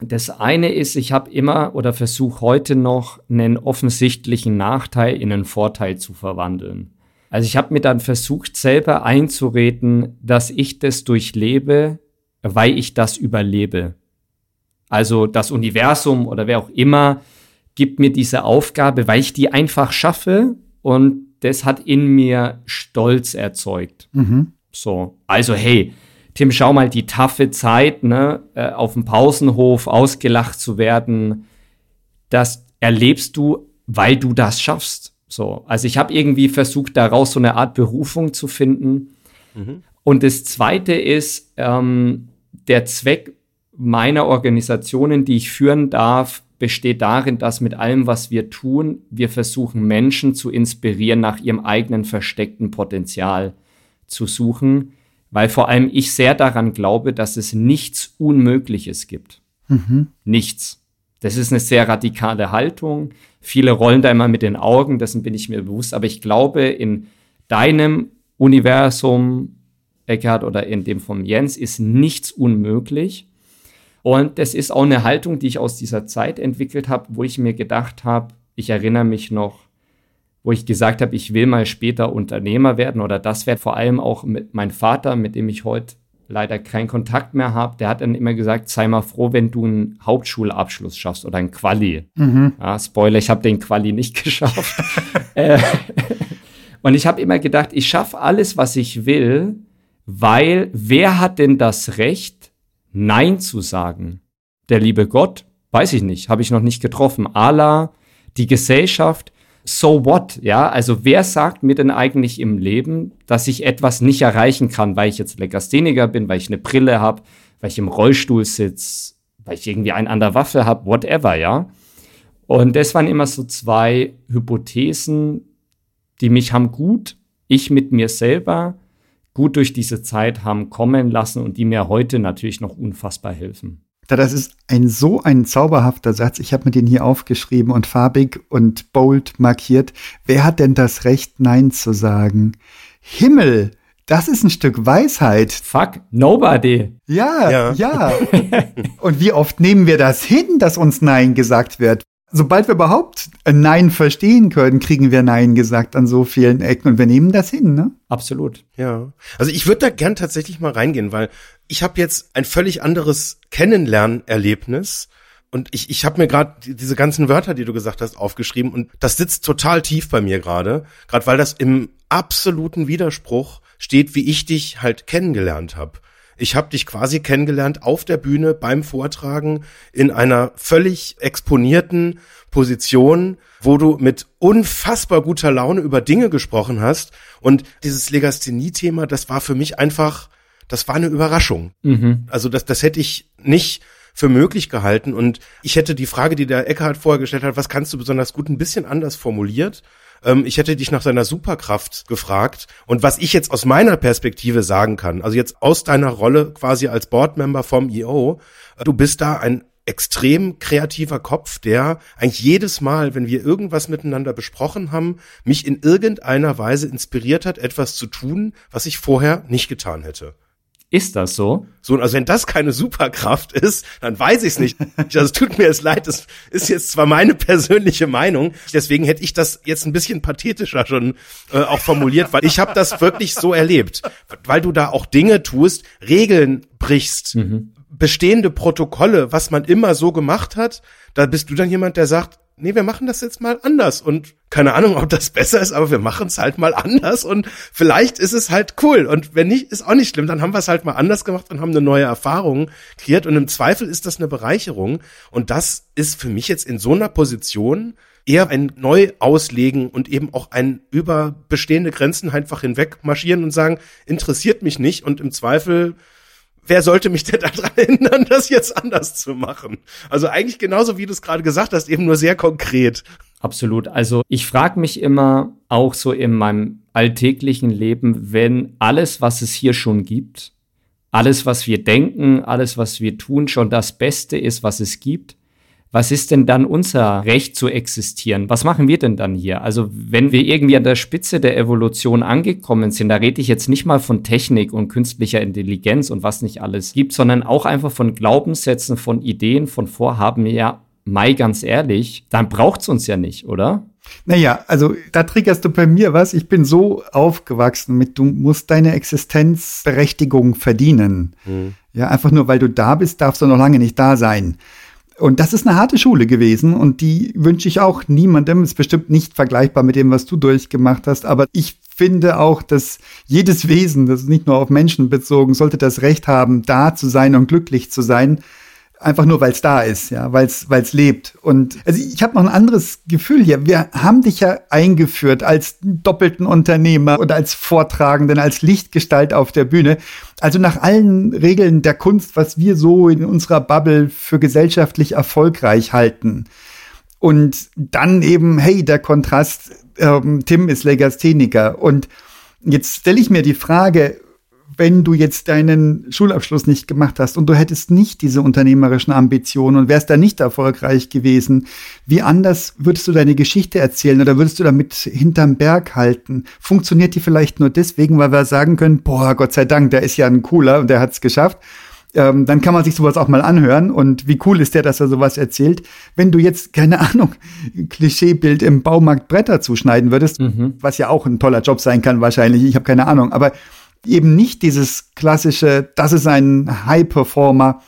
Das eine ist, ich habe immer oder versuche heute noch einen offensichtlichen Nachteil in einen Vorteil zu verwandeln. Also ich habe mir dann versucht, selber einzureden, dass ich das durchlebe, weil ich das überlebe. Also das Universum oder wer auch immer gibt mir diese Aufgabe, weil ich die einfach schaffe und das hat in mir Stolz erzeugt. Mhm. So, also hey, Tim, schau mal die taffe Zeit, ne, äh, auf dem Pausenhof ausgelacht zu werden, das erlebst du, weil du das schaffst. So, also ich habe irgendwie versucht, daraus so eine Art Berufung zu finden. Mhm. Und das Zweite ist ähm, der Zweck meiner Organisationen, die ich führen darf, besteht darin, dass mit allem, was wir tun, wir versuchen, Menschen zu inspirieren, nach ihrem eigenen versteckten Potenzial zu suchen, weil vor allem ich sehr daran glaube, dass es nichts Unmögliches gibt. Mhm. Nichts. Das ist eine sehr radikale Haltung. Viele rollen da immer mit den Augen, dessen bin ich mir bewusst. Aber ich glaube, in deinem Universum, Eckhard, oder in dem von Jens, ist nichts unmöglich. Und das ist auch eine Haltung, die ich aus dieser Zeit entwickelt habe, wo ich mir gedacht habe, ich erinnere mich noch, wo ich gesagt habe, ich will mal später Unternehmer werden oder das wird vor allem auch mit meinem Vater, mit dem ich heute leider keinen Kontakt mehr habe, der hat dann immer gesagt, sei mal froh, wenn du einen Hauptschulabschluss schaffst oder ein Quali. Mhm. Ja, Spoiler, ich habe den Quali nicht geschafft. Äh, und ich habe immer gedacht, ich schaffe alles, was ich will, weil wer hat denn das Recht, Nein zu sagen? Der liebe Gott? Weiß ich nicht, habe ich noch nicht getroffen. Allah, die Gesellschaft, so what? Ja, also wer sagt mir denn eigentlich im Leben, dass ich etwas nicht erreichen kann, weil ich jetzt Legastheniker bin, weil ich eine Brille habe, weil ich im Rollstuhl sitze, weil ich irgendwie einen an der Waffe habe, whatever, ja? Und das waren immer so zwei Hypothesen, die mich haben gut, ich mit mir selber, gut durch diese Zeit haben kommen lassen und die mir heute natürlich noch unfassbar helfen. Das ist ein so ein zauberhafter Satz. Ich habe mir den hier aufgeschrieben und farbig und bold markiert. Wer hat denn das Recht, Nein zu sagen? Himmel, das ist ein Stück Weisheit. Fuck, nobody. Ja, ja. ja. und wie oft nehmen wir das hin, dass uns Nein gesagt wird? Sobald wir überhaupt ein Nein verstehen können, kriegen wir Nein gesagt an so vielen Ecken und wir nehmen das hin, ne? Absolut. Ja. Also ich würde da gern tatsächlich mal reingehen, weil ich habe jetzt ein völlig anderes Kennenlernerlebnis und ich, ich habe mir gerade diese ganzen Wörter, die du gesagt hast, aufgeschrieben und das sitzt total tief bei mir gerade, gerade weil das im absoluten Widerspruch steht, wie ich dich halt kennengelernt habe. Ich habe dich quasi kennengelernt auf der Bühne beim Vortragen in einer völlig exponierten Position, wo du mit unfassbar guter Laune über Dinge gesprochen hast. Und dieses Legasthenie-Thema, das war für mich einfach, das war eine Überraschung. Mhm. Also das, das hätte ich nicht für möglich gehalten. Und ich hätte die Frage, die der Eckhard vorher gestellt hat, was kannst du besonders gut, ein bisschen anders formuliert. Ähm, ich hätte dich nach seiner Superkraft gefragt und was ich jetzt aus meiner Perspektive sagen kann, also jetzt aus deiner Rolle quasi als Boardmember vom EO, du bist da ein extrem kreativer Kopf, der eigentlich jedes Mal, wenn wir irgendwas miteinander besprochen haben, mich in irgendeiner Weise inspiriert hat, etwas zu tun, was ich vorher nicht getan hätte. Ist das so? So, also wenn das keine Superkraft ist, dann weiß ich es nicht. Also es tut mir jetzt leid, das ist jetzt zwar meine persönliche Meinung, deswegen hätte ich das jetzt ein bisschen pathetischer schon äh, auch formuliert, weil ich habe das wirklich so erlebt, weil du da auch Dinge tust, Regeln brichst, mhm. bestehende Protokolle, was man immer so gemacht hat, da bist du dann jemand, der sagt, nee, wir machen das jetzt mal anders. Und keine Ahnung, ob das besser ist, aber wir machen es halt mal anders. Und vielleicht ist es halt cool. Und wenn nicht, ist auch nicht schlimm, dann haben wir es halt mal anders gemacht und haben eine neue Erfahrung kreiert. Und im Zweifel ist das eine Bereicherung. Und das ist für mich jetzt in so einer Position eher ein Neuauslegen und eben auch ein über bestehende Grenzen einfach hinweg marschieren und sagen, interessiert mich nicht. Und im Zweifel wer sollte mich denn daran hindern, das jetzt anders zu machen? Also eigentlich genauso, wie du es gerade gesagt hast, eben nur sehr konkret. Absolut. Also ich frage mich immer auch so in meinem alltäglichen Leben, wenn alles, was es hier schon gibt, alles, was wir denken, alles, was wir tun, schon das Beste ist, was es gibt, was ist denn dann unser Recht zu existieren? Was machen wir denn dann hier? Also wenn wir irgendwie an der Spitze der Evolution angekommen sind, da rede ich jetzt nicht mal von Technik und künstlicher Intelligenz und was nicht alles gibt, sondern auch einfach von Glaubenssätzen, von Ideen, von Vorhaben, ja, Mai ganz ehrlich, dann braucht's uns ja nicht, oder? Naja, also da triggerst du bei mir was. Ich bin so aufgewachsen mit, du musst deine Existenzberechtigung verdienen. Mhm. Ja, einfach nur weil du da bist, darfst du noch lange nicht da sein. Und das ist eine harte Schule gewesen und die wünsche ich auch niemandem. Ist bestimmt nicht vergleichbar mit dem, was du durchgemacht hast, aber ich finde auch, dass jedes Wesen, das ist nicht nur auf Menschen bezogen, sollte das Recht haben, da zu sein und glücklich zu sein einfach nur weil es da ist, ja, weil es lebt. Und also ich habe noch ein anderes Gefühl hier. Wir haben dich ja eingeführt als doppelten Unternehmer oder als Vortragenden, als Lichtgestalt auf der Bühne. Also nach allen Regeln der Kunst, was wir so in unserer Bubble für gesellschaftlich erfolgreich halten. Und dann eben, hey, der Kontrast, ähm, Tim ist Legastheniker. Und jetzt stelle ich mir die Frage, wenn du jetzt deinen Schulabschluss nicht gemacht hast und du hättest nicht diese unternehmerischen Ambitionen und wärst da nicht erfolgreich gewesen, wie anders würdest du deine Geschichte erzählen oder würdest du damit hinterm Berg halten? Funktioniert die vielleicht nur deswegen, weil wir sagen können, boah, Gott sei Dank, der ist ja ein cooler und der hat es geschafft. Ähm, dann kann man sich sowas auch mal anhören. Und wie cool ist der, dass er sowas erzählt? Wenn du jetzt, keine Ahnung, Klischeebild im Baumarkt Bretter zuschneiden würdest, mhm. was ja auch ein toller Job sein kann wahrscheinlich, ich habe keine Ahnung, aber eben nicht dieses klassische, das ist ein High-Performer.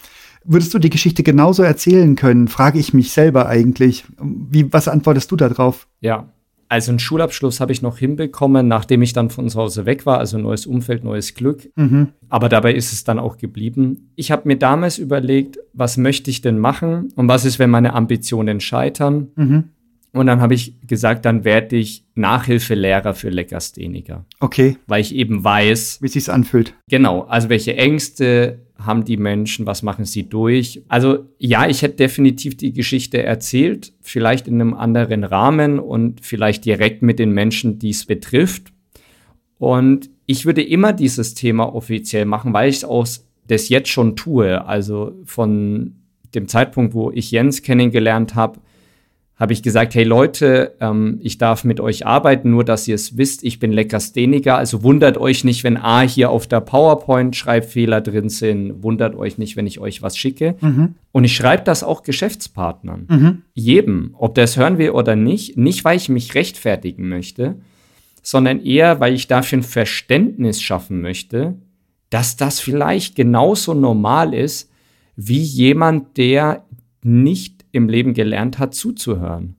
Würdest du die Geschichte genauso erzählen können? Frage ich mich selber eigentlich. Wie, was antwortest du darauf? Ja, also einen Schulabschluss habe ich noch hinbekommen, nachdem ich dann von zu Hause weg war, also neues Umfeld, neues Glück. Mhm. Aber dabei ist es dann auch geblieben. Ich habe mir damals überlegt, was möchte ich denn machen und was ist, wenn meine Ambitionen scheitern. Mhm. Und dann habe ich gesagt, dann werde ich Nachhilfelehrer für Legastheniker. Okay. Weil ich eben weiß, wie sich's anfühlt. Genau. Also welche Ängste haben die Menschen? Was machen sie durch? Also ja, ich hätte definitiv die Geschichte erzählt, vielleicht in einem anderen Rahmen und vielleicht direkt mit den Menschen, die es betrifft. Und ich würde immer dieses Thema offiziell machen, weil ich es aus das jetzt schon tue. Also von dem Zeitpunkt, wo ich Jens kennengelernt habe, habe ich gesagt, hey Leute, ähm, ich darf mit euch arbeiten, nur dass ihr es wisst, ich bin Lekastheniker, also wundert euch nicht, wenn A hier auf der PowerPoint Schreibfehler drin sind, wundert euch nicht, wenn ich euch was schicke. Mhm. Und ich schreibe das auch Geschäftspartnern, mhm. jedem, ob der es hören will oder nicht, nicht weil ich mich rechtfertigen möchte, sondern eher, weil ich dafür ein Verständnis schaffen möchte, dass das vielleicht genauso normal ist, wie jemand, der nicht im Leben gelernt hat, zuzuhören.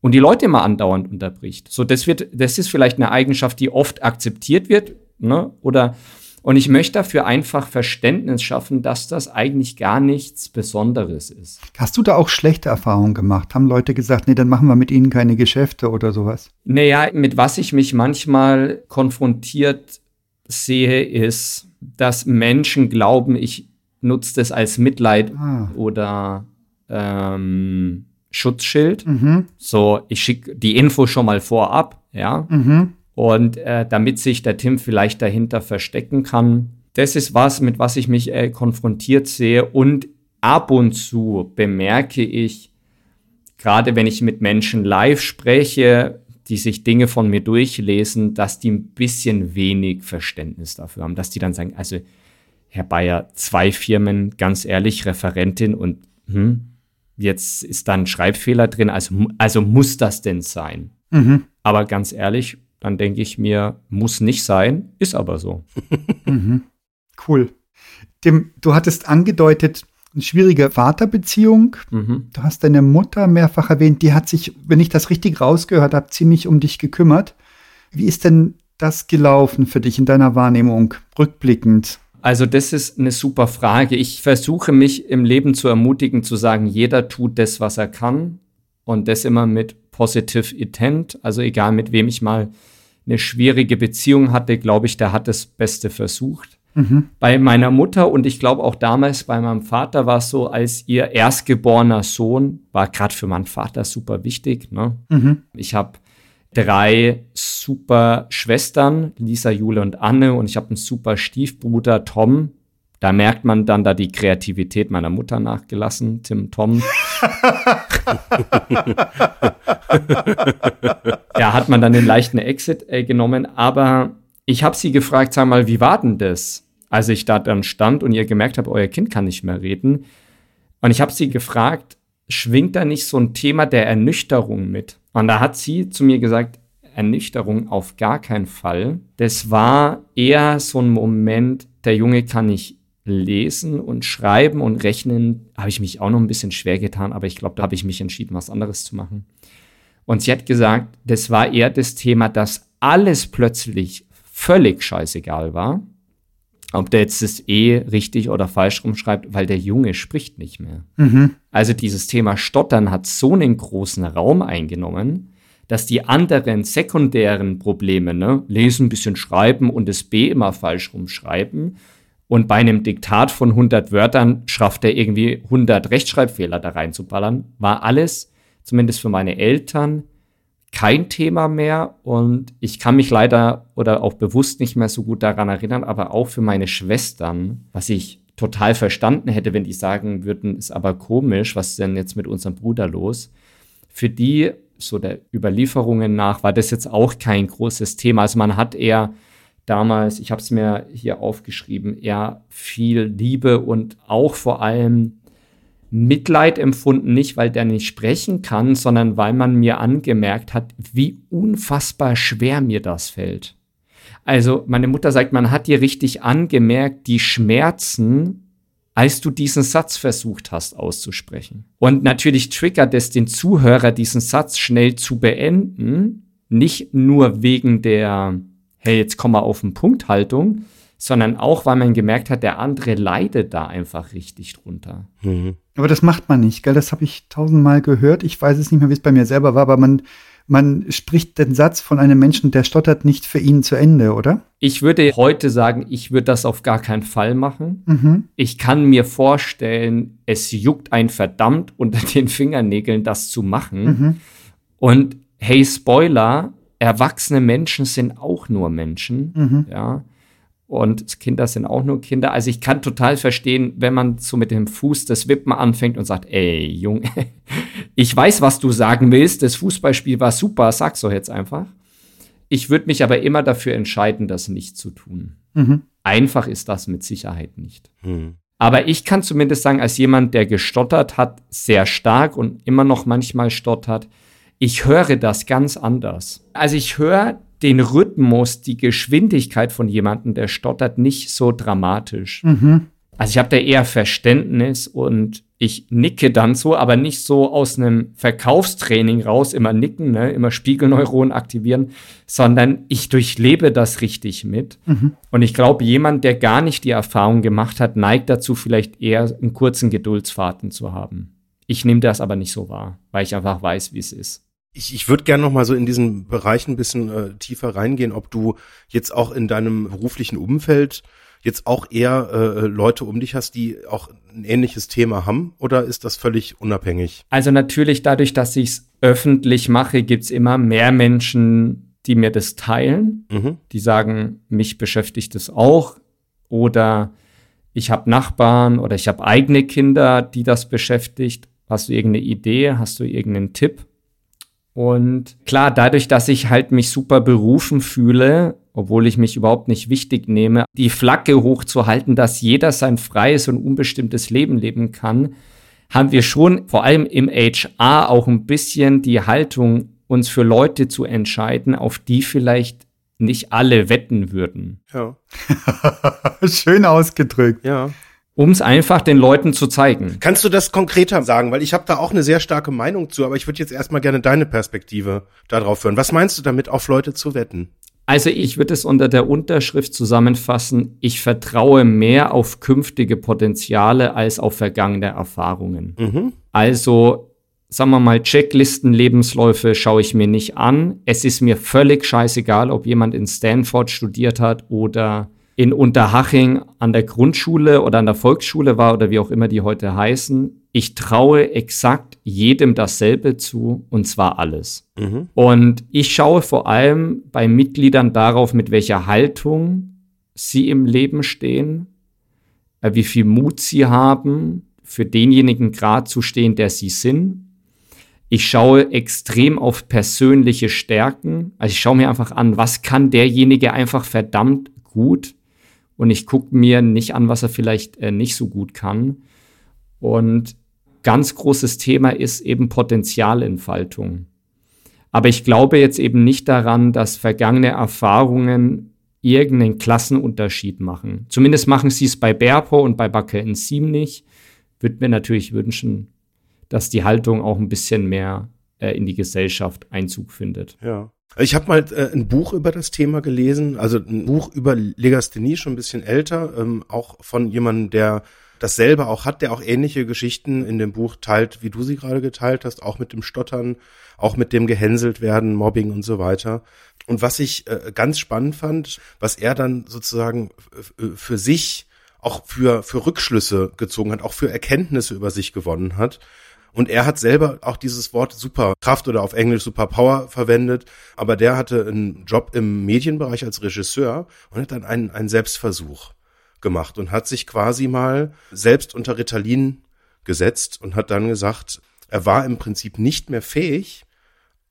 Und die Leute immer andauernd unterbricht. So, das wird, das ist vielleicht eine Eigenschaft, die oft akzeptiert wird, ne? Oder, und ich möchte dafür einfach Verständnis schaffen, dass das eigentlich gar nichts Besonderes ist. Hast du da auch schlechte Erfahrungen gemacht? Haben Leute gesagt, nee, dann machen wir mit ihnen keine Geschäfte oder sowas? Naja, mit was ich mich manchmal konfrontiert sehe, ist, dass Menschen glauben, ich nutze das als Mitleid ah. oder ähm, Schutzschild. Mhm. So, ich schicke die Info schon mal vorab, ja. Mhm. Und äh, damit sich der Tim vielleicht dahinter verstecken kann. Das ist was, mit was ich mich äh, konfrontiert sehe. Und ab und zu bemerke ich, gerade wenn ich mit Menschen live spreche, die sich Dinge von mir durchlesen, dass die ein bisschen wenig Verständnis dafür haben, dass die dann sagen, also Herr Bayer, zwei Firmen, ganz ehrlich, Referentin und hm, jetzt ist da ein Schreibfehler drin, also, also muss das denn sein? Mhm. Aber ganz ehrlich, dann denke ich mir, muss nicht sein, ist aber so. Mhm. Cool. Dem, du hattest angedeutet, eine schwierige Vaterbeziehung. Mhm. Du hast deine Mutter mehrfach erwähnt, die hat sich, wenn ich das richtig rausgehört habe, ziemlich um dich gekümmert. Wie ist denn das gelaufen für dich in deiner Wahrnehmung, rückblickend? Also das ist eine super Frage. Ich versuche mich im Leben zu ermutigen, zu sagen, jeder tut das, was er kann und das immer mit positive intent. Also egal mit wem ich mal eine schwierige Beziehung hatte, glaube ich, der hat das Beste versucht. Mhm. Bei meiner Mutter und ich glaube auch damals bei meinem Vater war es so, als ihr erstgeborener Sohn war gerade für meinen Vater super wichtig. Ne? Mhm. Ich habe drei super Schwestern, Lisa, Jule und Anne, und ich habe einen super Stiefbruder, Tom. Da merkt man dann da die Kreativität meiner Mutter nachgelassen, Tim Tom. da hat man dann den leichten Exit äh, genommen, aber ich habe sie gefragt, sag mal, wie war denn das, als ich da dann stand und ihr gemerkt habt, euer Kind kann nicht mehr reden. Und ich habe sie gefragt, schwingt da nicht so ein Thema der Ernüchterung mit? Und da hat sie zu mir gesagt, Ernüchterung auf gar keinen Fall. Das war eher so ein Moment, der Junge kann nicht Lesen und Schreiben und Rechnen habe ich mich auch noch ein bisschen schwer getan, aber ich glaube, da habe ich mich entschieden, was anderes zu machen. Und sie hat gesagt, das war eher das Thema, dass alles plötzlich völlig scheißegal war. Ob der jetzt das E richtig oder falsch rumschreibt, weil der Junge spricht nicht mehr. Mhm. Also dieses Thema Stottern hat so einen großen Raum eingenommen, dass die anderen sekundären Probleme, ne, lesen, ein bisschen schreiben und das B immer falsch rumschreiben, und bei einem Diktat von 100 Wörtern schafft er irgendwie 100 Rechtschreibfehler da reinzuballern, war alles, zumindest für meine Eltern, kein Thema mehr und ich kann mich leider oder auch bewusst nicht mehr so gut daran erinnern, aber auch für meine Schwestern, was ich total verstanden hätte, wenn die sagen würden, ist aber komisch, was ist denn jetzt mit unserem Bruder los? Für die, so der Überlieferungen nach, war das jetzt auch kein großes Thema. Also man hat eher damals, ich habe es mir hier aufgeschrieben, eher viel Liebe und auch vor allem Mitleid empfunden, nicht weil der nicht sprechen kann, sondern weil man mir angemerkt hat, wie unfassbar schwer mir das fällt. Also meine Mutter sagt, man hat dir richtig angemerkt, die Schmerzen, als du diesen Satz versucht hast auszusprechen. Und natürlich triggert es den Zuhörer, diesen Satz schnell zu beenden, nicht nur wegen der hey, jetzt komm mal auf den Punkt Haltung, sondern auch, weil man gemerkt hat, der andere leidet da einfach richtig drunter. Mhm. Aber das macht man nicht, gell? Das habe ich tausendmal gehört. Ich weiß es nicht mehr, wie es bei mir selber war, aber man, man spricht den Satz von einem Menschen, der stottert, nicht für ihn zu Ende, oder? Ich würde heute sagen, ich würde das auf gar keinen Fall machen. Mhm. Ich kann mir vorstellen, es juckt ein verdammt unter den Fingernägeln, das zu machen. Mhm. Und hey, Spoiler, erwachsene Menschen sind auch nur Menschen, mhm. ja. Und Kinder sind auch nur Kinder. Also ich kann total verstehen, wenn man so mit dem Fuß das Wippen anfängt und sagt, ey, Junge, ich weiß, was du sagen willst. Das Fußballspiel war super, sag's doch jetzt einfach. Ich würde mich aber immer dafür entscheiden, das nicht zu tun. Mhm. Einfach ist das mit Sicherheit nicht. Mhm. Aber ich kann zumindest sagen, als jemand, der gestottert hat, sehr stark und immer noch manchmal stottert, ich höre das ganz anders. Also ich höre den Rhythmus, die Geschwindigkeit von jemandem, der stottert, nicht so dramatisch. Mhm. Also ich habe da eher Verständnis und ich nicke dann so, aber nicht so aus einem Verkaufstraining raus, immer nicken, ne, immer Spiegelneuronen aktivieren, sondern ich durchlebe das richtig mit. Mhm. Und ich glaube, jemand, der gar nicht die Erfahrung gemacht hat, neigt dazu, vielleicht eher einen kurzen Geduldsfaden zu haben. Ich nehme das aber nicht so wahr, weil ich einfach weiß, wie es ist. Ich, ich würde gerne noch mal so in diesen Bereich ein bisschen äh, tiefer reingehen, ob du jetzt auch in deinem beruflichen Umfeld jetzt auch eher äh, Leute um dich hast, die auch ein ähnliches Thema haben, oder ist das völlig unabhängig? Also natürlich dadurch, dass ich es öffentlich mache, gibt's immer mehr Menschen, die mir das teilen, mhm. die sagen, mich beschäftigt es auch, oder ich habe Nachbarn oder ich habe eigene Kinder, die das beschäftigt Hast du irgendeine Idee? Hast du irgendeinen Tipp? Und klar, dadurch, dass ich halt mich super berufen fühle, obwohl ich mich überhaupt nicht wichtig nehme, die Flagge hochzuhalten, dass jeder sein freies und unbestimmtes Leben leben kann, haben wir schon vor allem im HR auch ein bisschen die Haltung, uns für Leute zu entscheiden, auf die vielleicht nicht alle wetten würden. Ja. Schön ausgedrückt. Ja um es einfach den Leuten zu zeigen. Kannst du das konkreter sagen? Weil ich habe da auch eine sehr starke Meinung zu, aber ich würde jetzt erstmal gerne deine Perspektive darauf hören. Was meinst du damit, auf Leute zu wetten? Also ich würde es unter der Unterschrift zusammenfassen, ich vertraue mehr auf künftige Potenziale als auf vergangene Erfahrungen. Mhm. Also sagen wir mal, Checklisten, Lebensläufe schaue ich mir nicht an. Es ist mir völlig scheißegal, ob jemand in Stanford studiert hat oder in Unterhaching an der Grundschule oder an der Volksschule war oder wie auch immer die heute heißen. Ich traue exakt jedem dasselbe zu und zwar alles. Mhm. Und ich schaue vor allem bei Mitgliedern darauf, mit welcher Haltung sie im Leben stehen, äh, wie viel Mut sie haben, für denjenigen Grad zu stehen, der sie sind. Ich schaue extrem auf persönliche Stärken. Also ich schaue mir einfach an, was kann derjenige einfach verdammt gut und ich gucke mir nicht an, was er vielleicht äh, nicht so gut kann. Und ganz großes Thema ist eben Potenzialentfaltung. Aber ich glaube jetzt eben nicht daran, dass vergangene Erfahrungen irgendeinen Klassenunterschied machen. Zumindest machen sie es bei Berpo und bei Backe in Siem nicht. Würde mir natürlich wünschen, dass die Haltung auch ein bisschen mehr äh, in die Gesellschaft Einzug findet. Ja. Ich habe mal äh, ein Buch über das Thema gelesen, also ein Buch über Legasthenie, schon ein bisschen älter, ähm, auch von jemandem, der dasselbe auch hat, der auch ähnliche Geschichten in dem Buch teilt, wie du sie gerade geteilt hast, auch mit dem Stottern, auch mit dem gehänselt werden, Mobbing und so weiter. Und was ich äh, ganz spannend fand, was er dann sozusagen für sich auch für, für Rückschlüsse gezogen hat, auch für Erkenntnisse über sich gewonnen hat. Und er hat selber auch dieses Wort Superkraft oder auf Englisch Superpower verwendet, aber der hatte einen Job im Medienbereich als Regisseur und hat dann einen, einen Selbstversuch gemacht und hat sich quasi mal selbst unter Ritalin gesetzt und hat dann gesagt, er war im Prinzip nicht mehr fähig,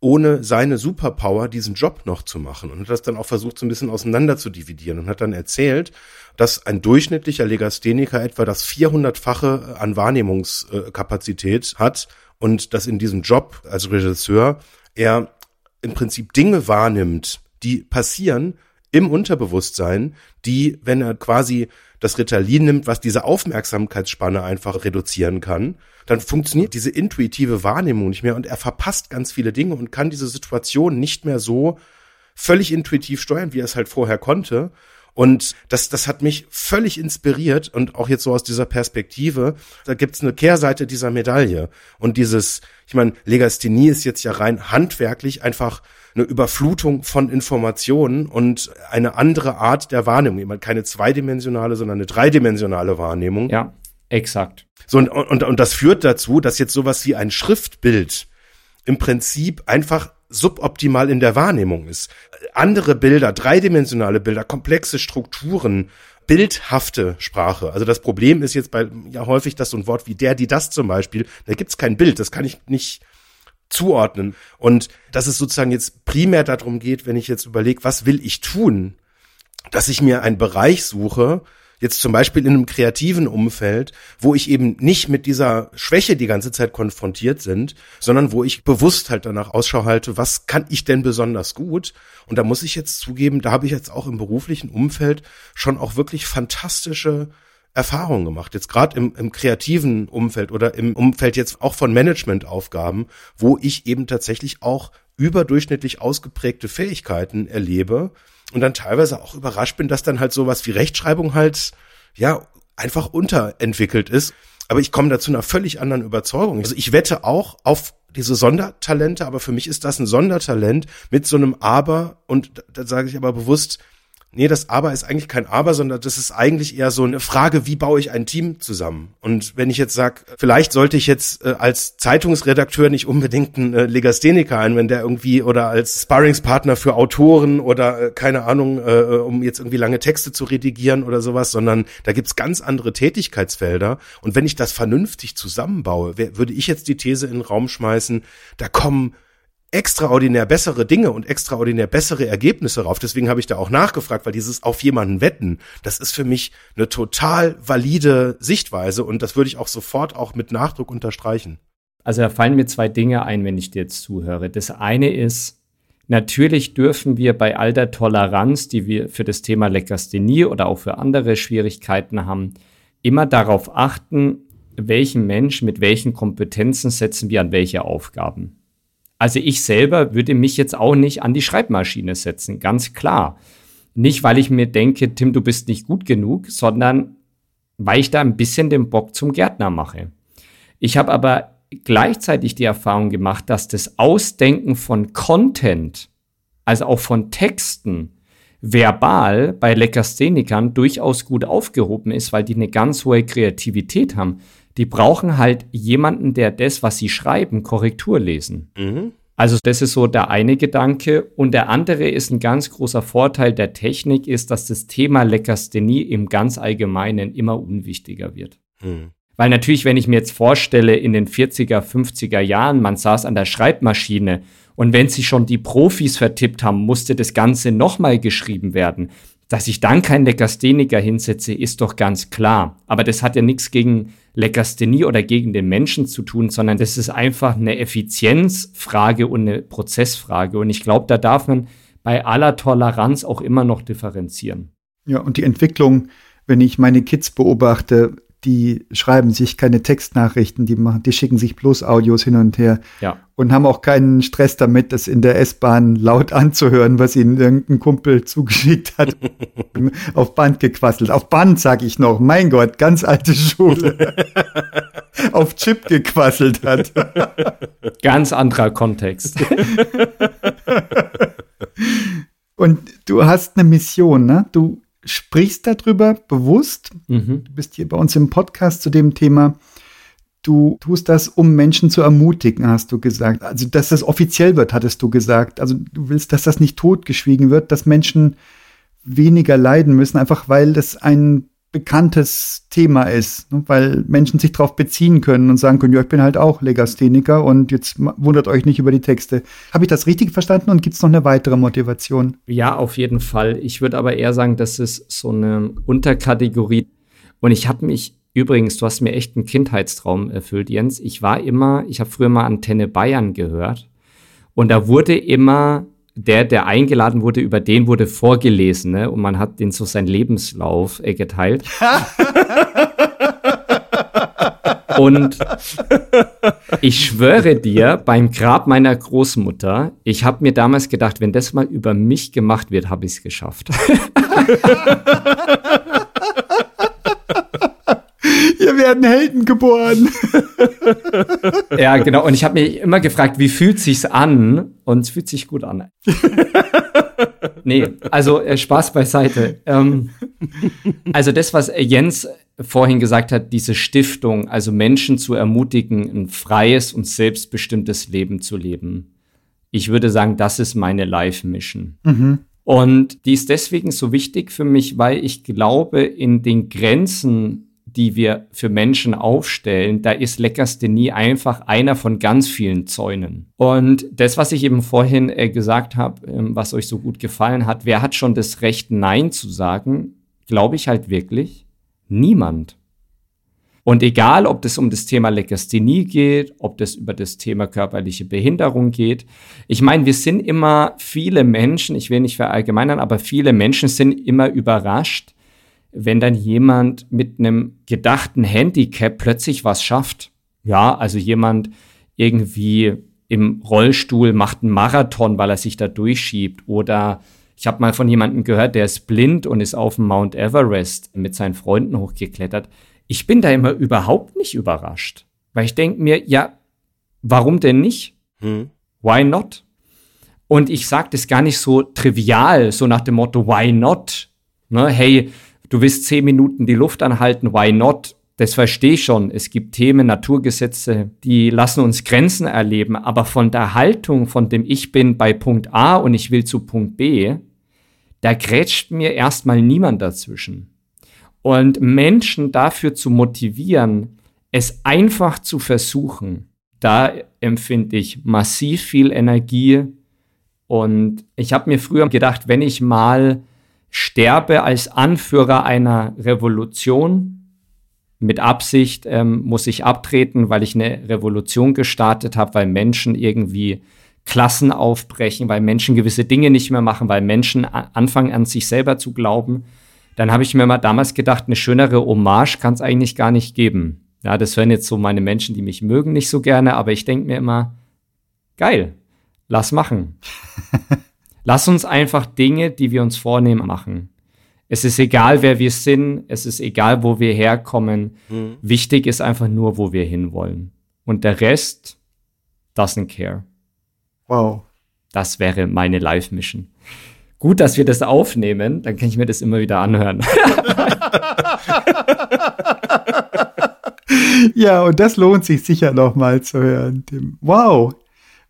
ohne seine Superpower diesen Job noch zu machen. Und hat das dann auch versucht, so ein bisschen auseinander zu dividieren und hat dann erzählt, dass ein durchschnittlicher Legastheniker etwa das 400-fache an Wahrnehmungskapazität hat und dass in diesem Job als Regisseur er im Prinzip Dinge wahrnimmt, die passieren im Unterbewusstsein, die, wenn er quasi das Ritalin nimmt, was diese Aufmerksamkeitsspanne einfach reduzieren kann, dann funktioniert diese intuitive Wahrnehmung nicht mehr und er verpasst ganz viele Dinge und kann diese Situation nicht mehr so völlig intuitiv steuern, wie er es halt vorher konnte. Und das, das hat mich völlig inspiriert und auch jetzt so aus dieser Perspektive, da gibt's eine Kehrseite dieser Medaille. Und dieses, ich meine, Legasthenie ist jetzt ja rein handwerklich einfach eine Überflutung von Informationen und eine andere Art der Wahrnehmung. Jemand keine zweidimensionale, sondern eine dreidimensionale Wahrnehmung. Ja, exakt. So, und, und, und das führt dazu, dass jetzt sowas wie ein Schriftbild im Prinzip einfach suboptimal in der Wahrnehmung ist. Andere Bilder, dreidimensionale Bilder, komplexe Strukturen, bildhafte Sprache. Also das Problem ist jetzt bei ja häufig, dass so ein Wort wie der, die, das zum Beispiel, da gibt's kein Bild, das kann ich nicht zuordnen. Und dass es sozusagen jetzt primär darum geht, wenn ich jetzt überlege, was will ich tun, dass ich mir einen Bereich suche, jetzt zum Beispiel in einem kreativen Umfeld, wo ich eben nicht mit dieser Schwäche die ganze Zeit konfrontiert sind, sondern wo ich bewusst halt danach Ausschau halte, was kann ich denn besonders gut? Und da muss ich jetzt zugeben, da habe ich jetzt auch im beruflichen Umfeld schon auch wirklich fantastische Erfahrungen gemacht. Jetzt gerade im, im kreativen Umfeld oder im Umfeld jetzt auch von Managementaufgaben, wo ich eben tatsächlich auch überdurchschnittlich ausgeprägte Fähigkeiten erlebe und dann teilweise auch überrascht bin, dass dann halt sowas wie Rechtschreibung halt ja einfach unterentwickelt ist. Aber ich komme dazu einer völlig anderen Überzeugung. Also ich wette auch auf diese Sondertalente, aber für mich ist das ein Sondertalent mit so einem Aber und da sage ich aber bewusst, Nee, das Aber ist eigentlich kein Aber, sondern das ist eigentlich eher so eine Frage, wie baue ich ein Team zusammen? Und wenn ich jetzt sage, vielleicht sollte ich jetzt äh, als Zeitungsredakteur nicht unbedingt einen äh, Legastheniker wenn der irgendwie oder als Sparringspartner für Autoren oder äh, keine Ahnung, äh, um jetzt irgendwie lange Texte zu redigieren oder sowas, sondern da gibt's ganz andere Tätigkeitsfelder. Und wenn ich das vernünftig zusammenbaue, würde ich jetzt die These in den Raum schmeißen, da kommen extraordinär bessere Dinge und extraordinär bessere Ergebnisse rauf. Deswegen habe ich da auch nachgefragt, weil dieses auf jemanden wetten, das ist für mich eine total valide Sichtweise und das würde ich auch sofort auch mit Nachdruck unterstreichen. Also da fallen mir zwei Dinge ein, wenn ich dir jetzt zuhöre. Das eine ist, natürlich dürfen wir bei all der Toleranz, die wir für das Thema Lekasthenie oder auch für andere Schwierigkeiten haben, immer darauf achten, welchen Mensch mit welchen Kompetenzen setzen wir an welche Aufgaben. Also ich selber würde mich jetzt auch nicht an die Schreibmaschine setzen, ganz klar. Nicht, weil ich mir denke, Tim, du bist nicht gut genug, sondern weil ich da ein bisschen den Bock zum Gärtner mache. Ich habe aber gleichzeitig die Erfahrung gemacht, dass das Ausdenken von Content, also auch von Texten, verbal bei Lekasthenikern durchaus gut aufgehoben ist, weil die eine ganz hohe Kreativität haben die brauchen halt jemanden, der das, was sie schreiben, Korrektur lesen. Mhm. Also das ist so der eine Gedanke. Und der andere ist ein ganz großer Vorteil der Technik, ist, dass das Thema Lekasthenie im ganz Allgemeinen immer unwichtiger wird. Mhm. Weil natürlich, wenn ich mir jetzt vorstelle, in den 40er, 50er Jahren, man saß an der Schreibmaschine und wenn sie schon die Profis vertippt haben, musste das Ganze nochmal geschrieben werden. Dass ich dann keinen Lekastheniker hinsetze, ist doch ganz klar. Aber das hat ja nichts gegen Lekasthenie oder gegen den Menschen zu tun, sondern das ist einfach eine Effizienzfrage und eine Prozessfrage. Und ich glaube, da darf man bei aller Toleranz auch immer noch differenzieren. Ja, und die Entwicklung, wenn ich meine Kids beobachte, die schreiben sich keine Textnachrichten, die machen, die schicken sich bloß Audios hin und her. Ja. Und haben auch keinen Stress damit, das in der S-Bahn laut anzuhören, was ihnen irgendein Kumpel zugeschickt hat. auf Band gequasselt. Auf Band, sag ich noch. Mein Gott, ganz alte Schule. auf Chip gequasselt hat. Ganz anderer Kontext. und du hast eine Mission, ne? Du sprichst darüber bewusst. Mhm. Du bist hier bei uns im Podcast zu dem Thema. Du tust das, um Menschen zu ermutigen, hast du gesagt. Also, dass das offiziell wird, hattest du gesagt. Also, du willst, dass das nicht totgeschwiegen wird, dass Menschen weniger leiden müssen, einfach weil das ein bekanntes Thema ist, ne? weil Menschen sich darauf beziehen können und sagen können, ja, ich bin halt auch Legastheniker und jetzt wundert euch nicht über die Texte. Habe ich das richtig verstanden und gibt es noch eine weitere Motivation? Ja, auf jeden Fall. Ich würde aber eher sagen, das ist so eine Unterkategorie. Und ich habe mich übrigens, du hast mir echt einen Kindheitstraum erfüllt, Jens. Ich war immer, ich habe früher mal Antenne Bayern gehört und da wurde immer der, der eingeladen wurde, über den wurde vorgelesen, ne? Und man hat den so seinen Lebenslauf äh, geteilt. Und ich schwöre dir, beim Grab meiner Großmutter, ich habe mir damals gedacht, wenn das mal über mich gemacht wird, habe ich es geschafft. Hier werden Helden geboren. ja, genau. Und ich habe mich immer gefragt, wie fühlt sich's an? Und es fühlt sich gut an. nee, also äh, Spaß beiseite. Ähm, also das, was Jens vorhin gesagt hat, diese Stiftung, also Menschen zu ermutigen, ein freies und selbstbestimmtes Leben zu leben. Ich würde sagen, das ist meine Life-Mission. Mhm. Und die ist deswegen so wichtig für mich, weil ich glaube, in den Grenzen die wir für Menschen aufstellen, da ist Leckersthenie einfach einer von ganz vielen Zäunen. Und das, was ich eben vorhin äh, gesagt habe, ähm, was euch so gut gefallen hat, wer hat schon das Recht, Nein zu sagen, glaube ich halt wirklich, niemand. Und egal, ob das um das Thema Legasthenie geht, ob das über das Thema körperliche Behinderung geht. Ich meine, wir sind immer viele Menschen, ich will nicht verallgemeinern, aber viele Menschen sind immer überrascht, wenn dann jemand mit einem gedachten Handicap plötzlich was schafft. Ja, also jemand irgendwie im Rollstuhl macht einen Marathon, weil er sich da durchschiebt. Oder ich habe mal von jemandem gehört, der ist blind und ist auf dem Mount Everest mit seinen Freunden hochgeklettert. Ich bin da immer überhaupt nicht überrascht. Weil ich denke mir, ja, warum denn nicht? Hm. Why not? Und ich sage das gar nicht so trivial, so nach dem Motto, why not? Ne, hey, du willst zehn Minuten die Luft anhalten, why not? Das verstehe ich schon. Es gibt Themen, Naturgesetze, die lassen uns Grenzen erleben. Aber von der Haltung, von dem ich bin bei Punkt A und ich will zu Punkt B, da grätscht mir erstmal niemand dazwischen. Und Menschen dafür zu motivieren, es einfach zu versuchen, da empfinde ich massiv viel Energie. Und ich habe mir früher gedacht, wenn ich mal sterbe als Anführer einer Revolution. Mit Absicht ähm, muss ich abtreten, weil ich eine Revolution gestartet habe, weil Menschen irgendwie Klassen aufbrechen, weil Menschen gewisse Dinge nicht mehr machen, weil Menschen anfangen an sich selber zu glauben. Dann habe ich mir mal damals gedacht, eine schönere Hommage kann es eigentlich gar nicht geben. Ja, das hören jetzt so meine Menschen, die mich mögen, nicht so gerne, aber ich denke mir immer, geil, lass machen. Lass uns einfach Dinge, die wir uns vornehmen, machen. Es ist egal, wer wir sind, es ist egal, wo wir herkommen. Mhm. Wichtig ist einfach nur, wo wir hinwollen. Und der Rest doesn't care. Wow. Das wäre meine Live-Mission. Gut, dass wir das aufnehmen, dann kann ich mir das immer wieder anhören. ja, und das lohnt sich sicher noch mal zu hören. Wow,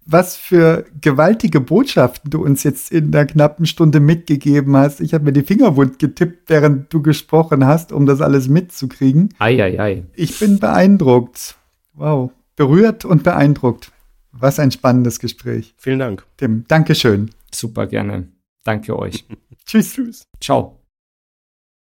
was für gewaltige Botschaften du uns jetzt in der knappen Stunde mitgegeben hast. Ich habe mir die Finger wund getippt, während du gesprochen hast, um das alles mitzukriegen. Ei, ei, ei. Ich bin beeindruckt. Wow. Berührt und beeindruckt. Was ein spannendes Gespräch. Vielen Dank. Tim, Dankeschön. Super gerne. Danke euch. Tschüss. Tschüss. Ciao.